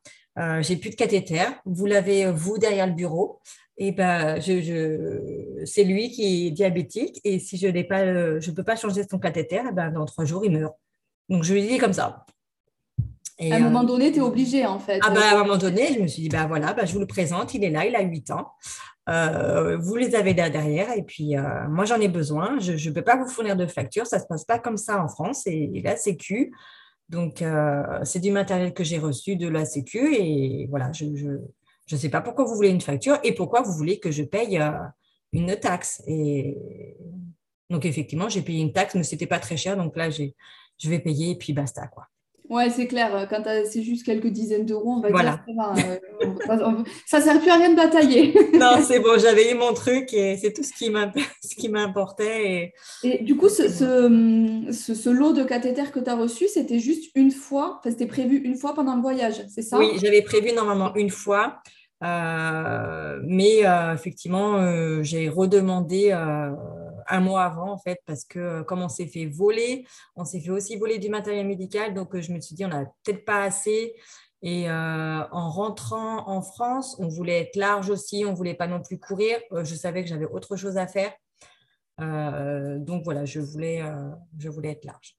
j'ai plus de cathéter. Vous l'avez, vous, derrière le bureau. Et ben, je, je, c'est lui qui est diabétique. Et si je n'ai pas, je ne peux pas changer son cathéter, eh ben, dans trois jours, il meurt. Donc, je lui dis comme ça
à un moment euh, donné, tu es obligé en fait.
Ah bah, à un moment donné, je me suis dit, bah voilà, bah, je vous le présente, il est là, il a 8 ans. Euh, vous les avez là derrière et puis euh, moi j'en ai besoin. Je ne peux pas vous fournir de facture, ça ne se passe pas comme ça en France et, et la Sécu. Donc c'est du matériel que j'ai reçu de la Sécu et voilà, je je, sais pas pourquoi vous voulez une facture et pourquoi vous voulez que je paye une taxe. Et donc effectivement, j'ai payé une taxe, mais ce n'était pas très cher, donc là je vais payer et puis basta quoi.
Ouais, c'est clair. Quand c'est juste quelques dizaines d'euros, on va
voilà.
dire ça, ne sert plus à rien de batailler.
non, c'est bon, j'avais eu mon truc et c'est tout ce qui m'importait. Et...
et... du coup, ce, ce, lot de cathéters que tu as reçu, c'était juste une fois, enfin, c'était prévu une fois pendant le voyage, c'est ça?
Oui, j'avais prévu normalement une fois. Euh, mais euh, effectivement, euh, j'ai redemandé un mois avant, en fait, parce que comme on s'est fait voler, on s'est fait aussi voler du matériel médical. Donc, je me suis dit, on n'a peut-être pas assez. Et en rentrant en France, on voulait être large aussi, on ne voulait pas non plus courir. je savais que j'avais autre chose à faire. donc voilà, je voulais, je voulais être large.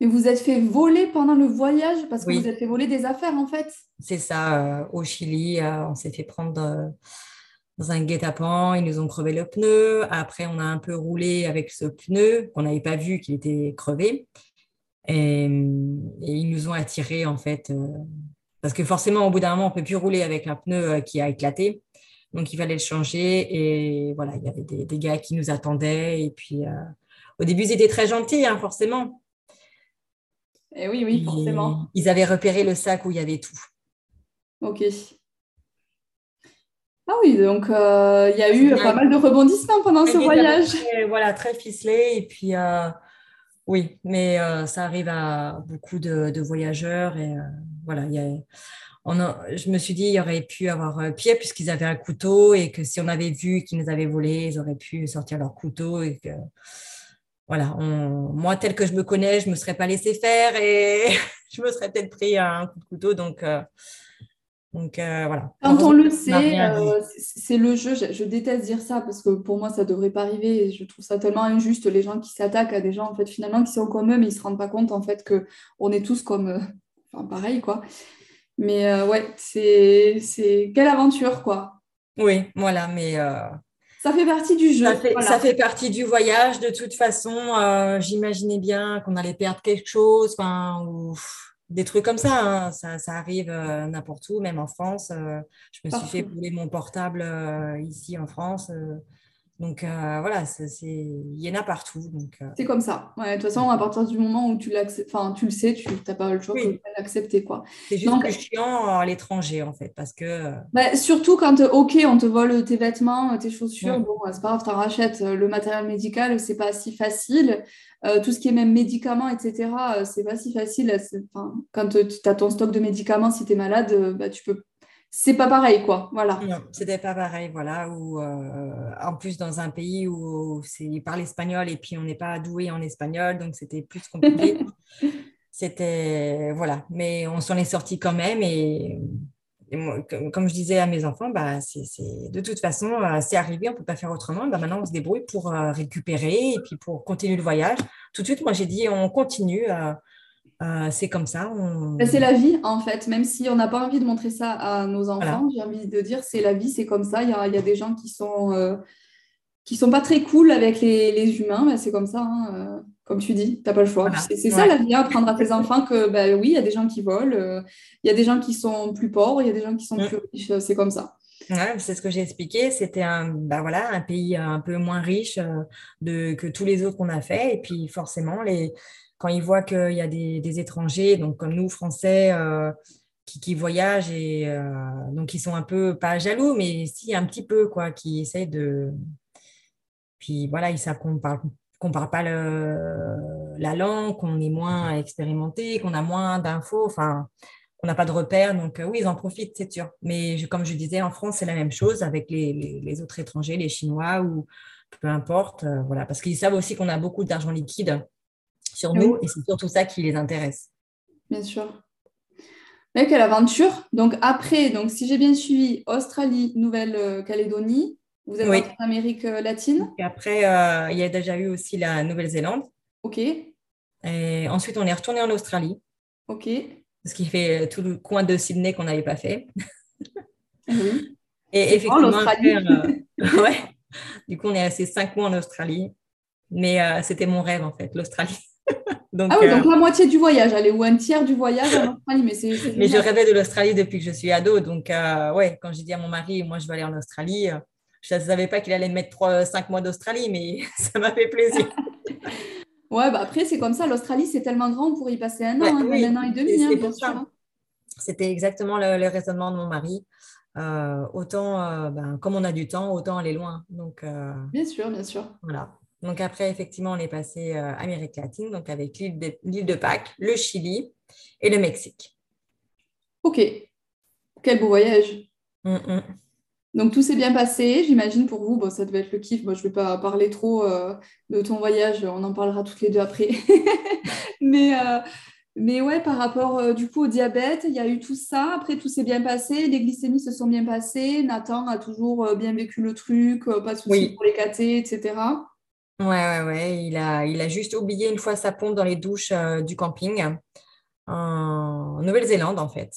Mais vous êtes fait voler pendant le voyage parce que vous êtes fait voler des affaires en fait?
C'est ça, euh, au Chili, euh, on s'est fait prendre euh, dans un guet-apens, ils nous ont crevé le pneu. Après, on a un peu roulé avec ce pneu qu'on n'avait pas vu qu'il était crevé. Et, ils nous ont attirés en fait. parce que forcément, au bout d'un moment, on ne peut plus rouler avec un pneu qui a éclaté. Donc, il fallait le changer. Et voilà, il y avait des, gars qui nous attendaient. Et puis, au début, ils étaient très gentils, hein, forcément.
Et eh oui, oui, forcément.
Ils avaient repéré le sac où il y avait tout.
Ok. Ah oui, donc euh, il y a eu pas mal de rebondissements pendant ce voyage.
voilà, très ficelé. Et puis, euh, oui, mais euh, ça arrive à beaucoup de, voyageurs. Et voilà, y a, on je me suis dit, il y aurait pu avoir pire puisqu'ils avaient un couteau et que si on avait vu qu'ils nous avaient volé, ils auraient pu sortir leur couteau et que voilà, moi, tel que je me connais, je ne me serais pas laissé faire et je me serais peut-être pris un coup de couteau. Donc, donc euh, voilà.
Quand on le sait, euh, c'est le jeu. Je, déteste dire ça parce que pour moi, ça ne devrait pas arriver. Je trouve ça tellement injuste, les gens qui s'attaquent à des gens, en fait, finalement, qui sont comme eux, mais ils ne se rendent pas compte, en fait, qu'on est tous comme... enfin, pareil, quoi. Mais ouais, c'est quelle aventure, quoi.
Oui, voilà, mais
ça fait partie du jeu.
Ça fait, partie du voyage. De toute façon, euh, j'imaginais bien qu'on allait perdre quelque chose, ou des trucs comme ça. Hein. Ça, arrive euh, n'importe où, même en France. Euh, je me suis fait brûler mon portable ici en France. Donc voilà, il y en a partout.
Euh. C'est comme ça. de toute façon, à partir du moment où tu, enfin, tu le sais, tu n'as pas le choix de l'accepter.
C'est juste plus chiant à l'étranger, en fait, parce que... Euh,
bah, surtout quand, OK, on te vole tes vêtements, tes chaussures, bon, c'est pas grave, tu en rachètes. Le matériel médical, c'est pas si facile. tout ce qui est même médicaments, etc., c'est pas si facile. quand tu as ton stock de médicaments, si tu es malade, bah, tu peux c'est pas pareil, quoi. Voilà.
Non, c'était pas pareil, voilà. Ou euh, en plus dans un pays où ils parlent espagnol et puis on n'est pas doué en espagnol, donc c'était plus compliqué. c'était voilà, mais on s'en est sorti quand même et, comme, je disais à mes enfants, bah c'est de toute façon euh, c'est arrivé, on peut pas faire autrement. Bah, maintenant on se débrouille pour euh, récupérer et puis pour continuer le voyage. Tout de suite, moi j'ai dit on continue. Euh, c'est comme ça.
Bah, c'est la vie, en fait. Même si on n'a pas envie de montrer ça à nos enfants, j'ai envie de dire c'est la vie, c'est comme ça. Il y a, y a, des gens qui sont, euh, qui sont pas très cool avec les, les humains, mais c'est comme ça. Hein, euh, comme tu dis, tu n'as pas le choix. C'est ça la vie, apprendre à tes enfants que bah, oui, il y a des gens qui volent, il y a des gens qui sont plus pauvres, il y a des gens qui sont mm. plus riches, c'est comme ça.
c'est ce que j'ai expliqué. C'était un, bah, voilà, un pays un peu moins riche de, que tous les autres qu'on a fait. Et puis forcément, les, quand ils voient qu'il y a des, étrangers, donc comme nous, Français, euh, qui, voyagent et euh, donc ils sont un peu, pas jaloux, mais si un petit peu, quoi, qui essayent de. Puis voilà, ils savent qu'on ne parle, qu'on parle pas la langue, qu'on est moins expérimenté, qu'on a moins d'infos, enfin, qu'on n'a pas de repères. Donc euh, oui, ils en profitent, c'est sûr. Mais comme je disais, en France, c'est la même chose avec les, autres étrangers, les Chinois ou peu importe, voilà, parce qu'ils savent aussi qu'on a beaucoup d'argent liquide sur nous et c'est surtout ça qui les intéresse.
Bien sûr. Mais quelle aventure. Donc après, donc si j'ai bien suivi, Australie, Nouvelle-Calédonie, vous êtes en Amérique latine.
Et après, euh, il y a déjà eu aussi la Nouvelle-Zélande.
Ok.
Et ensuite, on est retourné en Australie.
Ok.
Ce qui fait tout le coin de Sydney qu'on n'avait pas fait.
Ah oui.
Et effectivement, euh, ouais. Du coup, on est resté cinq mois en Australie. Mais euh, c'était mon rêve, en fait, l'Australie.
Donc, ah oui, donc euh, la moitié du voyage, allez, ou un tiers du voyage en Australie. Mais, c'est,
mais je rêvais de l'Australie depuis que je suis ado. Donc, euh, ouais, quand j'ai dit à mon mari, moi, je vais aller en Australie, je ne savais pas qu'il allait mettre 3, 5 mois d'Australie, mais ça m'a fait plaisir.
Ouais, bah après, c'est comme ça. L'Australie, c'est tellement grand pour y passer un an, hein, un an et demi, hein, sûr. Hein.
C'était exactement le, raisonnement de mon mari. Euh, autant, euh, ben, comme on a du temps, autant aller loin. Donc, euh,
bien sûr, bien sûr.
Voilà. Donc après, effectivement, on est passé Amérique latine, donc avec l'île de, de, Pâques, le Chili et le Mexique.
Ok. Quel beau voyage. Mm, mm. Donc tout s'est bien passé, j'imagine pour vous. Bon, ça devait être le kiff. Moi, je ne vais pas parler trop de ton voyage. On en parlera toutes les deux après. mais mais ouais, par rapport euh, du coup au diabète, il y a eu tout ça. Après, tout s'est bien passé. Les glycémies se sont bien passées. Nathan a toujours euh, bien vécu le truc, euh, pas de soucis pour les KT, etc.
Ouais, ouais, ouais. Il a, il a juste oublié une fois sa pompe dans les douches du camping en Nouvelle-Zélande, en fait.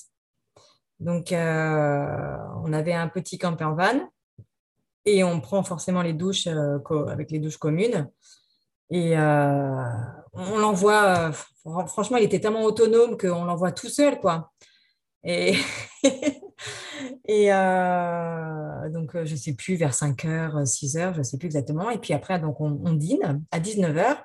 Donc, on avait un petit camper van et on prend forcément les douches avec les douches communes. Et on l'envoie, euh, franchement, il était tellement autonome qu'on l'envoie tout seul, quoi. Et, et euh, donc, euh, je ne sais plus, vers 5 h 6 h je ne sais plus exactement. Et puis après, donc, on, dîne à 19 h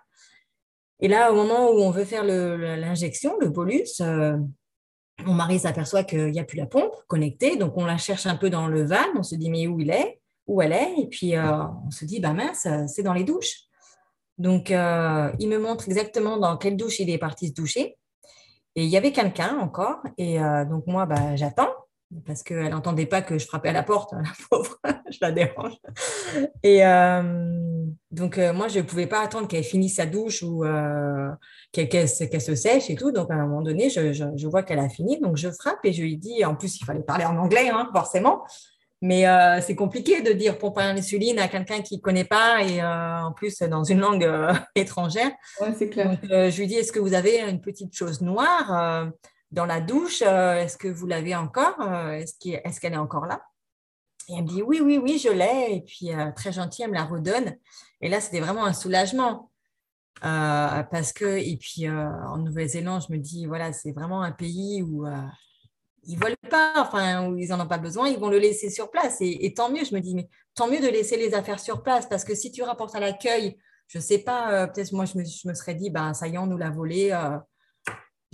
Et là, au moment où on veut faire l'injection, le, bolus, mon mari s'aperçoit qu'il n'y a plus la pompe connectée. Donc, on la cherche un peu dans le van. On se dit, mais où il est? Où elle est? Et puis, on se dit, bah mince, c'est dans les douches. Donc, euh, il me montre exactement dans quelle douche il est parti se doucher. Et il y avait quelqu'un encore. Et euh, donc, moi, bah, j'attends parce qu'elle n'entendait pas que je frappais à la porte, la pauvre, je la dérange. Et euh, donc, moi, je ne pouvais pas attendre qu'elle finisse sa douche ou qu'elle se sèche et tout. Donc, à un moment donné, je, vois qu'elle a fini. Donc, je frappe et je lui dis, en plus, il fallait parler en anglais, hein, forcément. Mais euh, c'est compliqué de dire pompe à l'insuline à quelqu'un qui ne connaît pas et euh, en plus dans une langue euh, étrangère.
Ouais, c'est clair.
je lui dis est-ce que vous avez une petite chose noire dans la douche Est-ce que vous l'avez encore? Est-ce qu'elle est, encore là? Et elle me dit oui, oui, oui, je l'ai. Et puis très gentil, elle me la redonne. Et là, c'était vraiment un soulagement. parce que, et puis en Nouvelle-Zélande, je me dis, voilà, c'est vraiment un pays où ils veulent pas, enfin, ou ils n'en ont pas besoin, ils vont le laisser sur place. Et, tant mieux, je me dis, mais tant mieux de laisser les affaires sur place, parce que si tu rapportes à l'accueil, je ne sais pas, euh, peut-être moi, je me, serais dit, ben, ça y est, on nous l'a volé. Euh,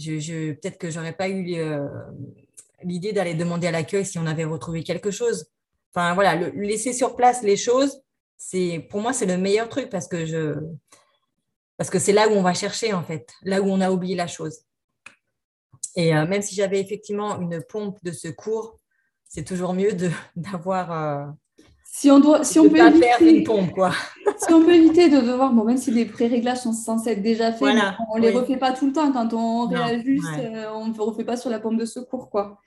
je, peut-être que j'aurais pas eu euh, l'idée d'aller demander à l'accueil si on avait retrouvé quelque chose. Enfin, voilà, laisser sur place les choses, c'est pour moi, c'est le meilleur truc parce que je parce que c'est là où on va chercher, en fait, là où on a oublié la chose. Et euh, même si j'avais effectivement une pompe de secours, c'est toujours mieux d'avoir. Euh,
si on doit, si on peut éviter,
une pompe, quoi.
si on peut éviter de devoir, bon, même si les pré-réglages sont censés être déjà faits, on ne les refait pas tout le temps. Quand on réajuste, euh, on ne refait pas sur la pompe de secours, quoi.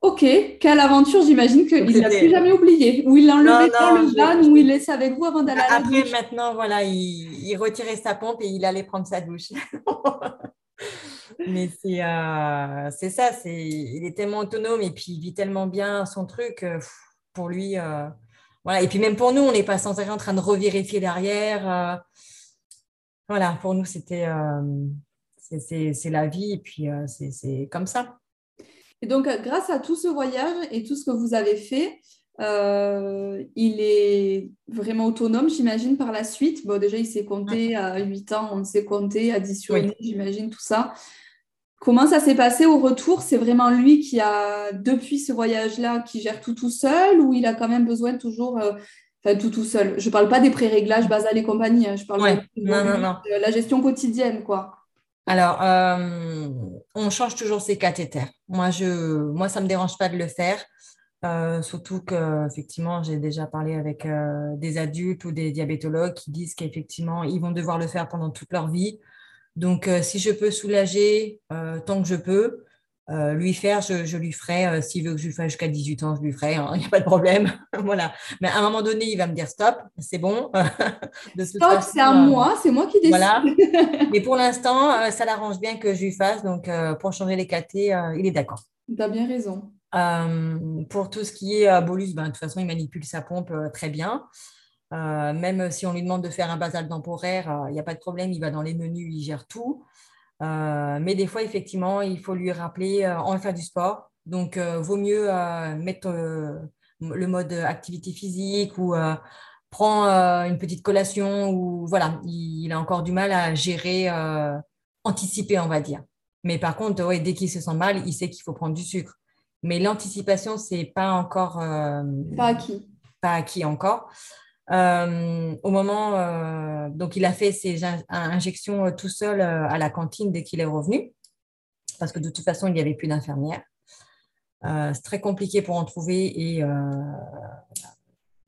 Ok, quelle aventure, j'imagine qu'il ne l'a plus jamais oublié. Ou il l'a enlevé dans le van, ou il laissait avec vous avant d'aller à
la Après, maintenant, voilà, il, il, retirait sa pompe et il allait prendre sa douche. Mais euh, c'est ça, c'est il est tellement autonome et puis il vit tellement bien son truc. Euh, pour lui, euh, voilà. Et puis même pour nous, on n'est pas sans arrêt en train de revérifier derrière. voilà, pour nous, c'était c'est la vie et puis c'est comme ça.
Et donc, grâce à tout ce voyage et tout ce que vous avez fait, il est vraiment autonome, j'imagine, par la suite. Bon, déjà, il s'est compté à 8 ans, on sait compter, additionner, j'imagine, tout ça. Comment ça s'est passé au retour? C'est vraiment lui qui a, depuis ce voyage-là, qui gère tout tout seul ou il a quand même besoin toujours, euh, enfin tout tout seul? Je ne parle pas des pré-réglages basales et compagnie, hein. je parle de, la gestion quotidienne, quoi.
Alors, euh, on change toujours ses cathéters. Moi, je, moi, ça ne me dérange pas de le faire. Euh, surtout que effectivement, j'ai déjà parlé avec des adultes ou des diabétologues qui disent qu'effectivement, ils vont devoir le faire pendant toute leur vie. Donc, euh, si je peux soulager euh, tant que je peux, euh, lui faire, je, lui ferai. S'il veut que je lui fasse jusqu'à 18 ans, je lui ferai. Il n'y a pas de problème. voilà. Mais à un moment donné, il va me dire stop, c'est bon.
stop, c'est à moi, c'est moi qui décide. Voilà.
Mais pour l'instant, ça l'arrange bien que je lui fasse. Donc, pour changer les KT, il est d'accord.
Tu as bien raison.
pour tout ce qui est bolus, ben, de toute façon, il manipule sa pompe très bien. Euh, même si on lui demande de faire un basal temporaire, euh, il n'y a pas de problème, il va dans les menus, il gère tout. Euh, mais des fois, effectivement, il faut lui rappeler, on va faire du sport. Donc, vaut mieux mettre le mode activité physique ou prend une petite collation ou voilà, il, a encore du mal à gérer, anticiper, on va dire. Mais par contre, dès qu'il se sent mal, il sait qu'il faut prendre du sucre. Mais l'anticipation, c'est pas encore
pas acquis.
Pas acquis encore. Au moment, donc il a fait ses injections tout seul à la cantine dès qu'il est revenu, parce que de toute façon, il n'y avait plus d'infirmière. Euh, c'est très compliqué pour en trouver et euh,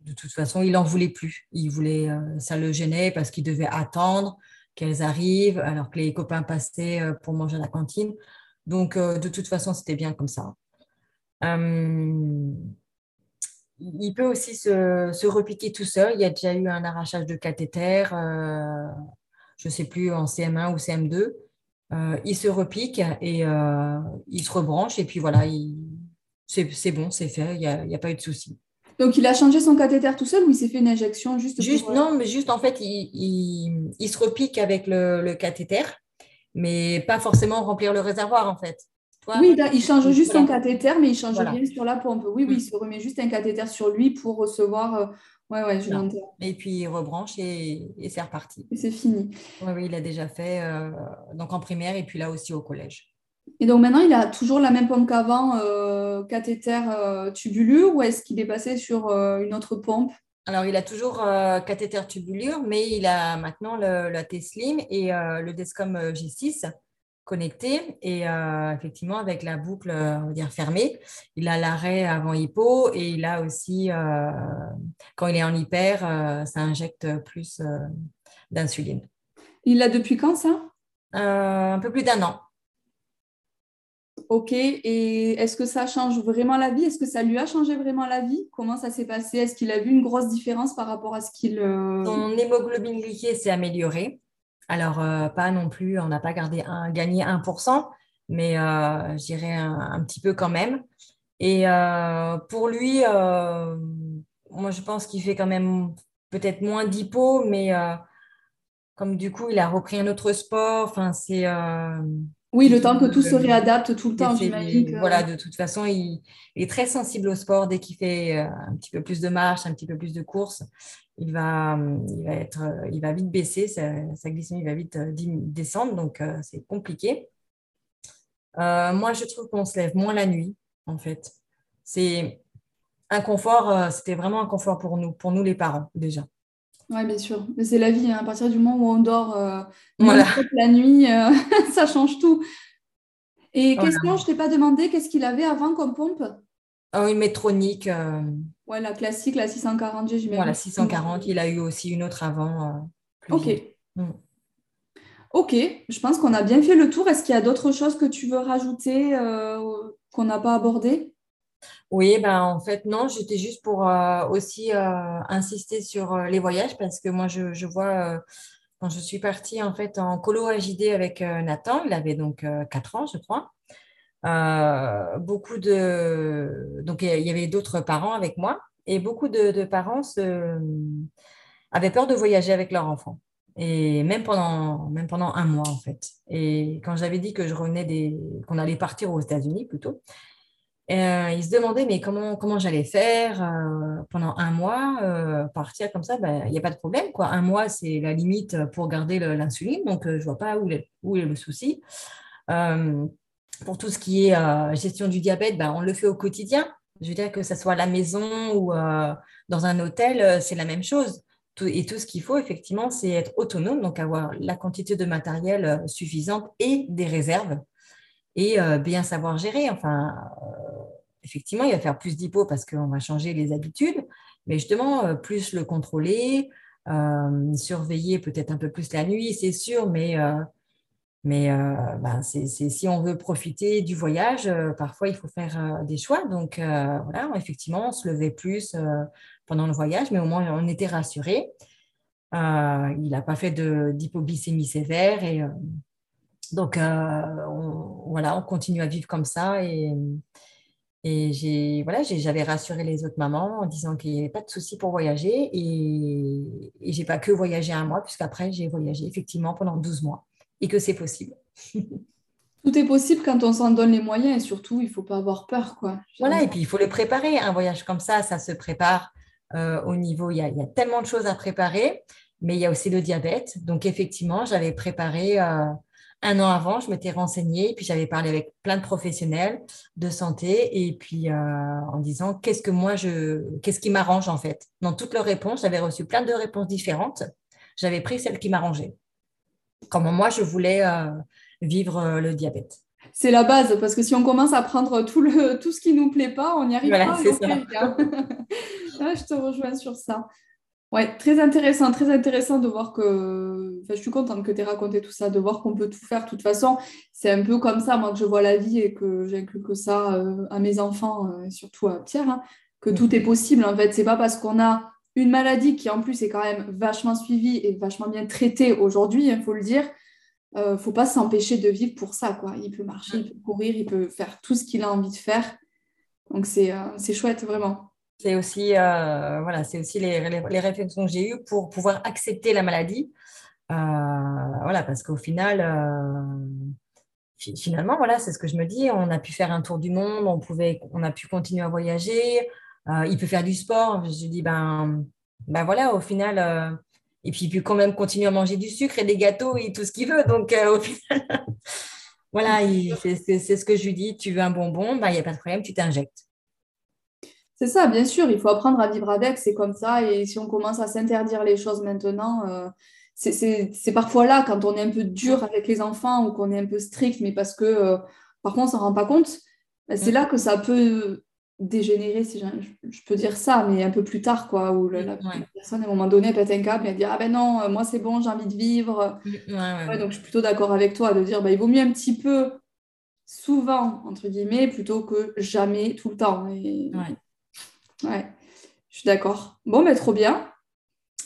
de toute façon, il n'en voulait plus. Il voulait, euh, ça le gênait parce qu'il devait attendre qu'elles arrivent alors que les copains passaient pour manger à la cantine. Donc, de toute façon, c'était bien comme ça. Il peut aussi se, repiquer tout seul. Il y a déjà eu un arrachage de cathéter, je ne sais plus, en CM1 ou CM2. il se repique et il se rebranche et puis voilà, il, c'est bon, c'est fait, il n'y a, pas eu de souci.
Donc, il a changé son cathéter tout seul ou il s'est fait une injection juste,
juste euh, Non, mais juste en fait, il, se repique avec le, cathéter, mais pas forcément remplir le réservoir en fait.
Oui, il change juste son cathéter, mais il change rien sur la pompe. Oui, oui, il mm. se remet juste un cathéter sur lui pour recevoir. Euh, ouais, ouais, je l'entends.
Et puis il rebranche et, c'est reparti.
Et c'est fini.
Oui, il a déjà fait euh, donc en primaire et puis là aussi au collège.
Et donc maintenant, il a toujours la même pompe qu'avant, euh, cathéter tubulure, ou est-ce qu'il est passé sur une autre pompe?
Alors, il a toujours cathéter tubulure, mais il a maintenant le, la T-Slim et le Descom G6 connecté. Et effectivement, avec la boucle, on va dire, fermée, il a l'arrêt avant hypo et il a aussi, quand il est en hyper, ça injecte plus d'insuline.
Il l'a depuis quand ça?
Un peu plus d'un an.
Ok, et est-ce que ça change vraiment la vie? Est-ce que ça lui a changé vraiment la vie? Comment ça s'est passé? Est-ce qu'il a vu une grosse différence par rapport à ce qu'il... Euh,
Son hémoglobine glyquée s'est améliorée. Alors, euh, pas non plus, on n'a pas gardé un, gagné 1%, mais euh, je dirais un, petit peu quand même. Et pour lui, moi, je pense qu'il fait quand même peut-être moins d'hypo, mais comme du coup, il a repris un autre sport, enfin, c'est
oui, le temps que tout se réadapte tout le temps, j'imagine.
Voilà, de toute façon, il, est très sensible au sport. Dès qu'il fait euh, un petit peu plus de marche, un petit peu plus de course, il va, il va, être, il va vite baisser, sa, glycémie va vite euh, descendre, donc euh, c'est compliqué. moi, je trouve qu'on se lève moins la nuit, en fait. C'est un confort, c'était vraiment un confort pour nous, pour nous les parents, déjà.
Oui, bien sûr. Mais c'est la vie. Hein. À partir du moment où on dort euh, la nuit, euh, ça change tout. Et question, je ne t'ai pas demandé, qu'est-ce qu'il avait avant comme pompe?
Oh, Une métronique.
Euh... Ouais, la classique, la 640,
j'imagine. Voilà, 640. Il a eu aussi une autre avant.
Euh, ok. Mm. Ok, je pense qu'on a bien fait le tour. Est-ce qu'il y a d'autres choses que tu veux rajouter qu'on n'a pas abordées?
Oui, ben, en fait, non, j'étais juste pour euh, aussi euh, insister sur euh, les voyages parce que moi, je, vois, quand je suis partie en fait en colo AJD avec Nathan, il avait donc 4 ans, je crois. beaucoup de. Donc, il y avait d'autres parents avec moi et beaucoup de, parents avaient peur de voyager avec leur enfant. Et même pendant, un mois, en fait. Et quand j'avais dit que je revenais qu'on allait partir aux États-Unis plutôt, euh, il se demandait mais comment, comment j'allais faire euh, pendant un mois, euh, partir comme ça, ben, il n'y a pas de problème. Quoi. Un mois, c'est la limite pour garder l'insuline, donc je ne vois pas où est, où est le souci. pour tout ce qui est gestion du diabète, ben, on le fait au quotidien. Je veux dire que ce soit à la maison ou dans un hôtel, c'est la même chose. et tout ce qu'il faut, effectivement, c'est être autonome, donc avoir la quantité de matériel suffisante et des réserves et bien savoir gérer. Enfin, effectivement, il va faire plus d'hypo parce qu'on va changer les habitudes, mais justement, euh, plus le contrôler, euh, surveiller peut-être un peu plus la nuit, c'est sûr, mais, euh, mais ben, si on veut profiter du voyage, parfois il faut faire des choix. Donc voilà, effectivement, on se levait plus pendant le voyage, mais au moins on était rassuré. il n'a pas fait d'hypoglycémie sévère et donc voilà, on continue à vivre comme ça et et j'ai, voilà, j'avais rassuré les autres mamans en disant qu'il n'y avait pas de souci pour voyager. Et, et je n'ai pas que voyagé un mois, puisqu'après, j'ai voyagé effectivement pendant 12 mois et que c'est possible.
Tout est possible quand on s'en donne les moyens et surtout, il ne faut pas avoir peur. Quoi.
Voilà, et puis il faut le préparer. Un voyage comme ça, ça se prépare au niveau, il y, a, il y, a, tellement de choses à préparer, mais il y a aussi le diabète. Donc effectivement, j'avais préparé un an avant, je m'étais renseignée, puis j'avais parlé avec plein de professionnels de santé, et puis euh, en disant qu'est-ce que moi je, qu'est-ce qui m'arrange en fait? Dans toutes leurs réponses, j'avais reçu plein de réponses différentes. J'avais pris celle qui m'arrangeait. Comment moi je voulais euh, vivre euh, le diabète.
C'est la base, parce que si on commence à prendre tout, le, tout ce qui ne nous plaît pas, on n'y arrive
voilà,
pas.
C'est ça.
je te rejoins sur ça. Ouais, très intéressant, très intéressant de voir que. Enfin, je suis contente que tu aies raconté tout ça, de voir qu'on peut tout faire. De toute façon, c'est un peu comme ça, moi, que je vois la vie et que que ça euh, à mes enfants, euh, surtout à Pierre, hein, que tout est possible. En fait, c'est pas parce qu'on a une maladie qui, en plus, est quand même vachement suivie et vachement bien traitée aujourd'hui, il faut le dire. Euh, faut pas s'empêcher de vivre pour ça, quoi. Il peut marcher, il peut courir, il peut faire tout ce qu'il a envie de faire. Donc, c'est chouette, vraiment
c'est aussi, euh, voilà, c'est aussi les, réflexions que j'ai eues pour pouvoir accepter la maladie. Euh, voilà, parce qu'au final, euh, finalement, voilà, c'est ce que je me dis. On a pu faire un tour du monde, on, pouvait, on a pu continuer à voyager. il peut faire du sport. Je dis, ben, ben voilà, au final. et puis, il peut quand même continuer à manger du sucre et des gâteaux et tout ce qu'il veut. Donc, au final, voilà, c'est ce que je lui dis. Tu veux un bonbon, ben, il n'y a pas de problème, tu t'injectes.
C'est ça, bien sûr, il faut apprendre à vivre avec, c'est comme ça. Et si on commence à s'interdire les choses maintenant, euh, c'est parfois là, quand on est un peu dur avec les enfants ou qu'on est un peu strict, mais parce que euh, par contre, on ne s'en rend pas compte, ben, c'est là que ça peut dégénérer, si je, peux dire ça, mais un peu plus tard, quoi, où la, personne, à un moment donné, pète un câble et elle dit Ah ben non, euh, moi c'est bon, j'ai envie de vivre. donc je suis plutôt d'accord avec toi de dire bah, il vaut mieux un petit peu souvent, entre guillemets, plutôt que jamais tout le temps. Et... Ouais, je suis d'accord. Bon, mais trop bien.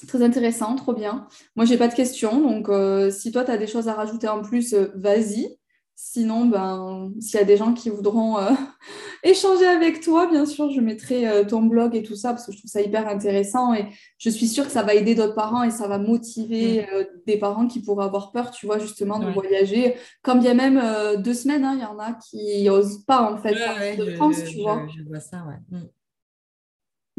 Très intéressant, trop bien. Moi, j'ai pas de questions, donc euh, si toi, tu as des choses à rajouter en plus, euh, vas-y. Sinon, ben, s'il y a des gens qui voudront euh, échanger avec toi, bien sûr, je mettrai ton blog et tout ça parce que je trouve ça hyper intéressant et je suis sûre que ça va aider d'autres parents et ça va motiver mm. des parents qui pourraient avoir peur, tu vois, justement, de voyager. Comme bien même deux semaines, hein, il y en a qui n'osent pas, en fait,
de France, tu vois. Je vois ça, ouais.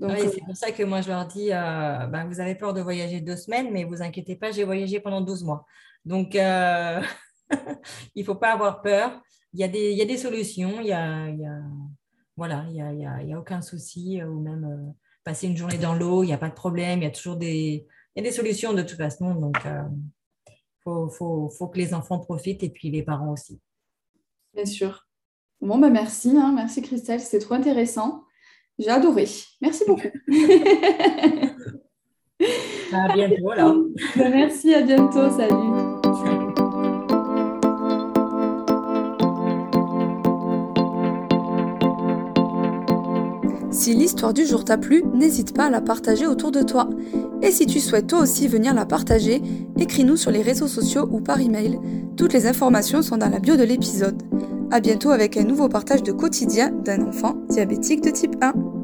Oui, euh, c'est pour ça que moi, je leur dis, euh, ben, vous avez peur de voyager deux semaines, mais vous inquiétez pas, j'ai voyagé pendant 12 mois. Donc, euh, il ne faut pas avoir peur. Il y a des, il y a des solutions. Il y a, il y a voilà, il n'y a, il y a, aucun souci. Ou même passer une journée dans l'eau, il n'y a pas de problème. Il y a toujours des, il y a des solutions de toute façon. Donc, il faut, faut, faut, que les enfants profitent et puis les parents aussi.
Bien sûr. Bon, ben merci. Hein. Merci Christelle, c'était trop intéressant. J'ai adoré. Merci beaucoup.
à bientôt alors.
Merci, à bientôt. Salut. Si l'histoire du jour t'a plu, n'hésite pas à la partager autour de toi. Et si tu souhaites toi aussi venir la partager, écris-nous sur les réseaux sociaux ou par email. Toutes les informations sont dans la bio de l'épisode. A bientôt avec un nouveau partage de quotidien d'un enfant diabétique de type 1.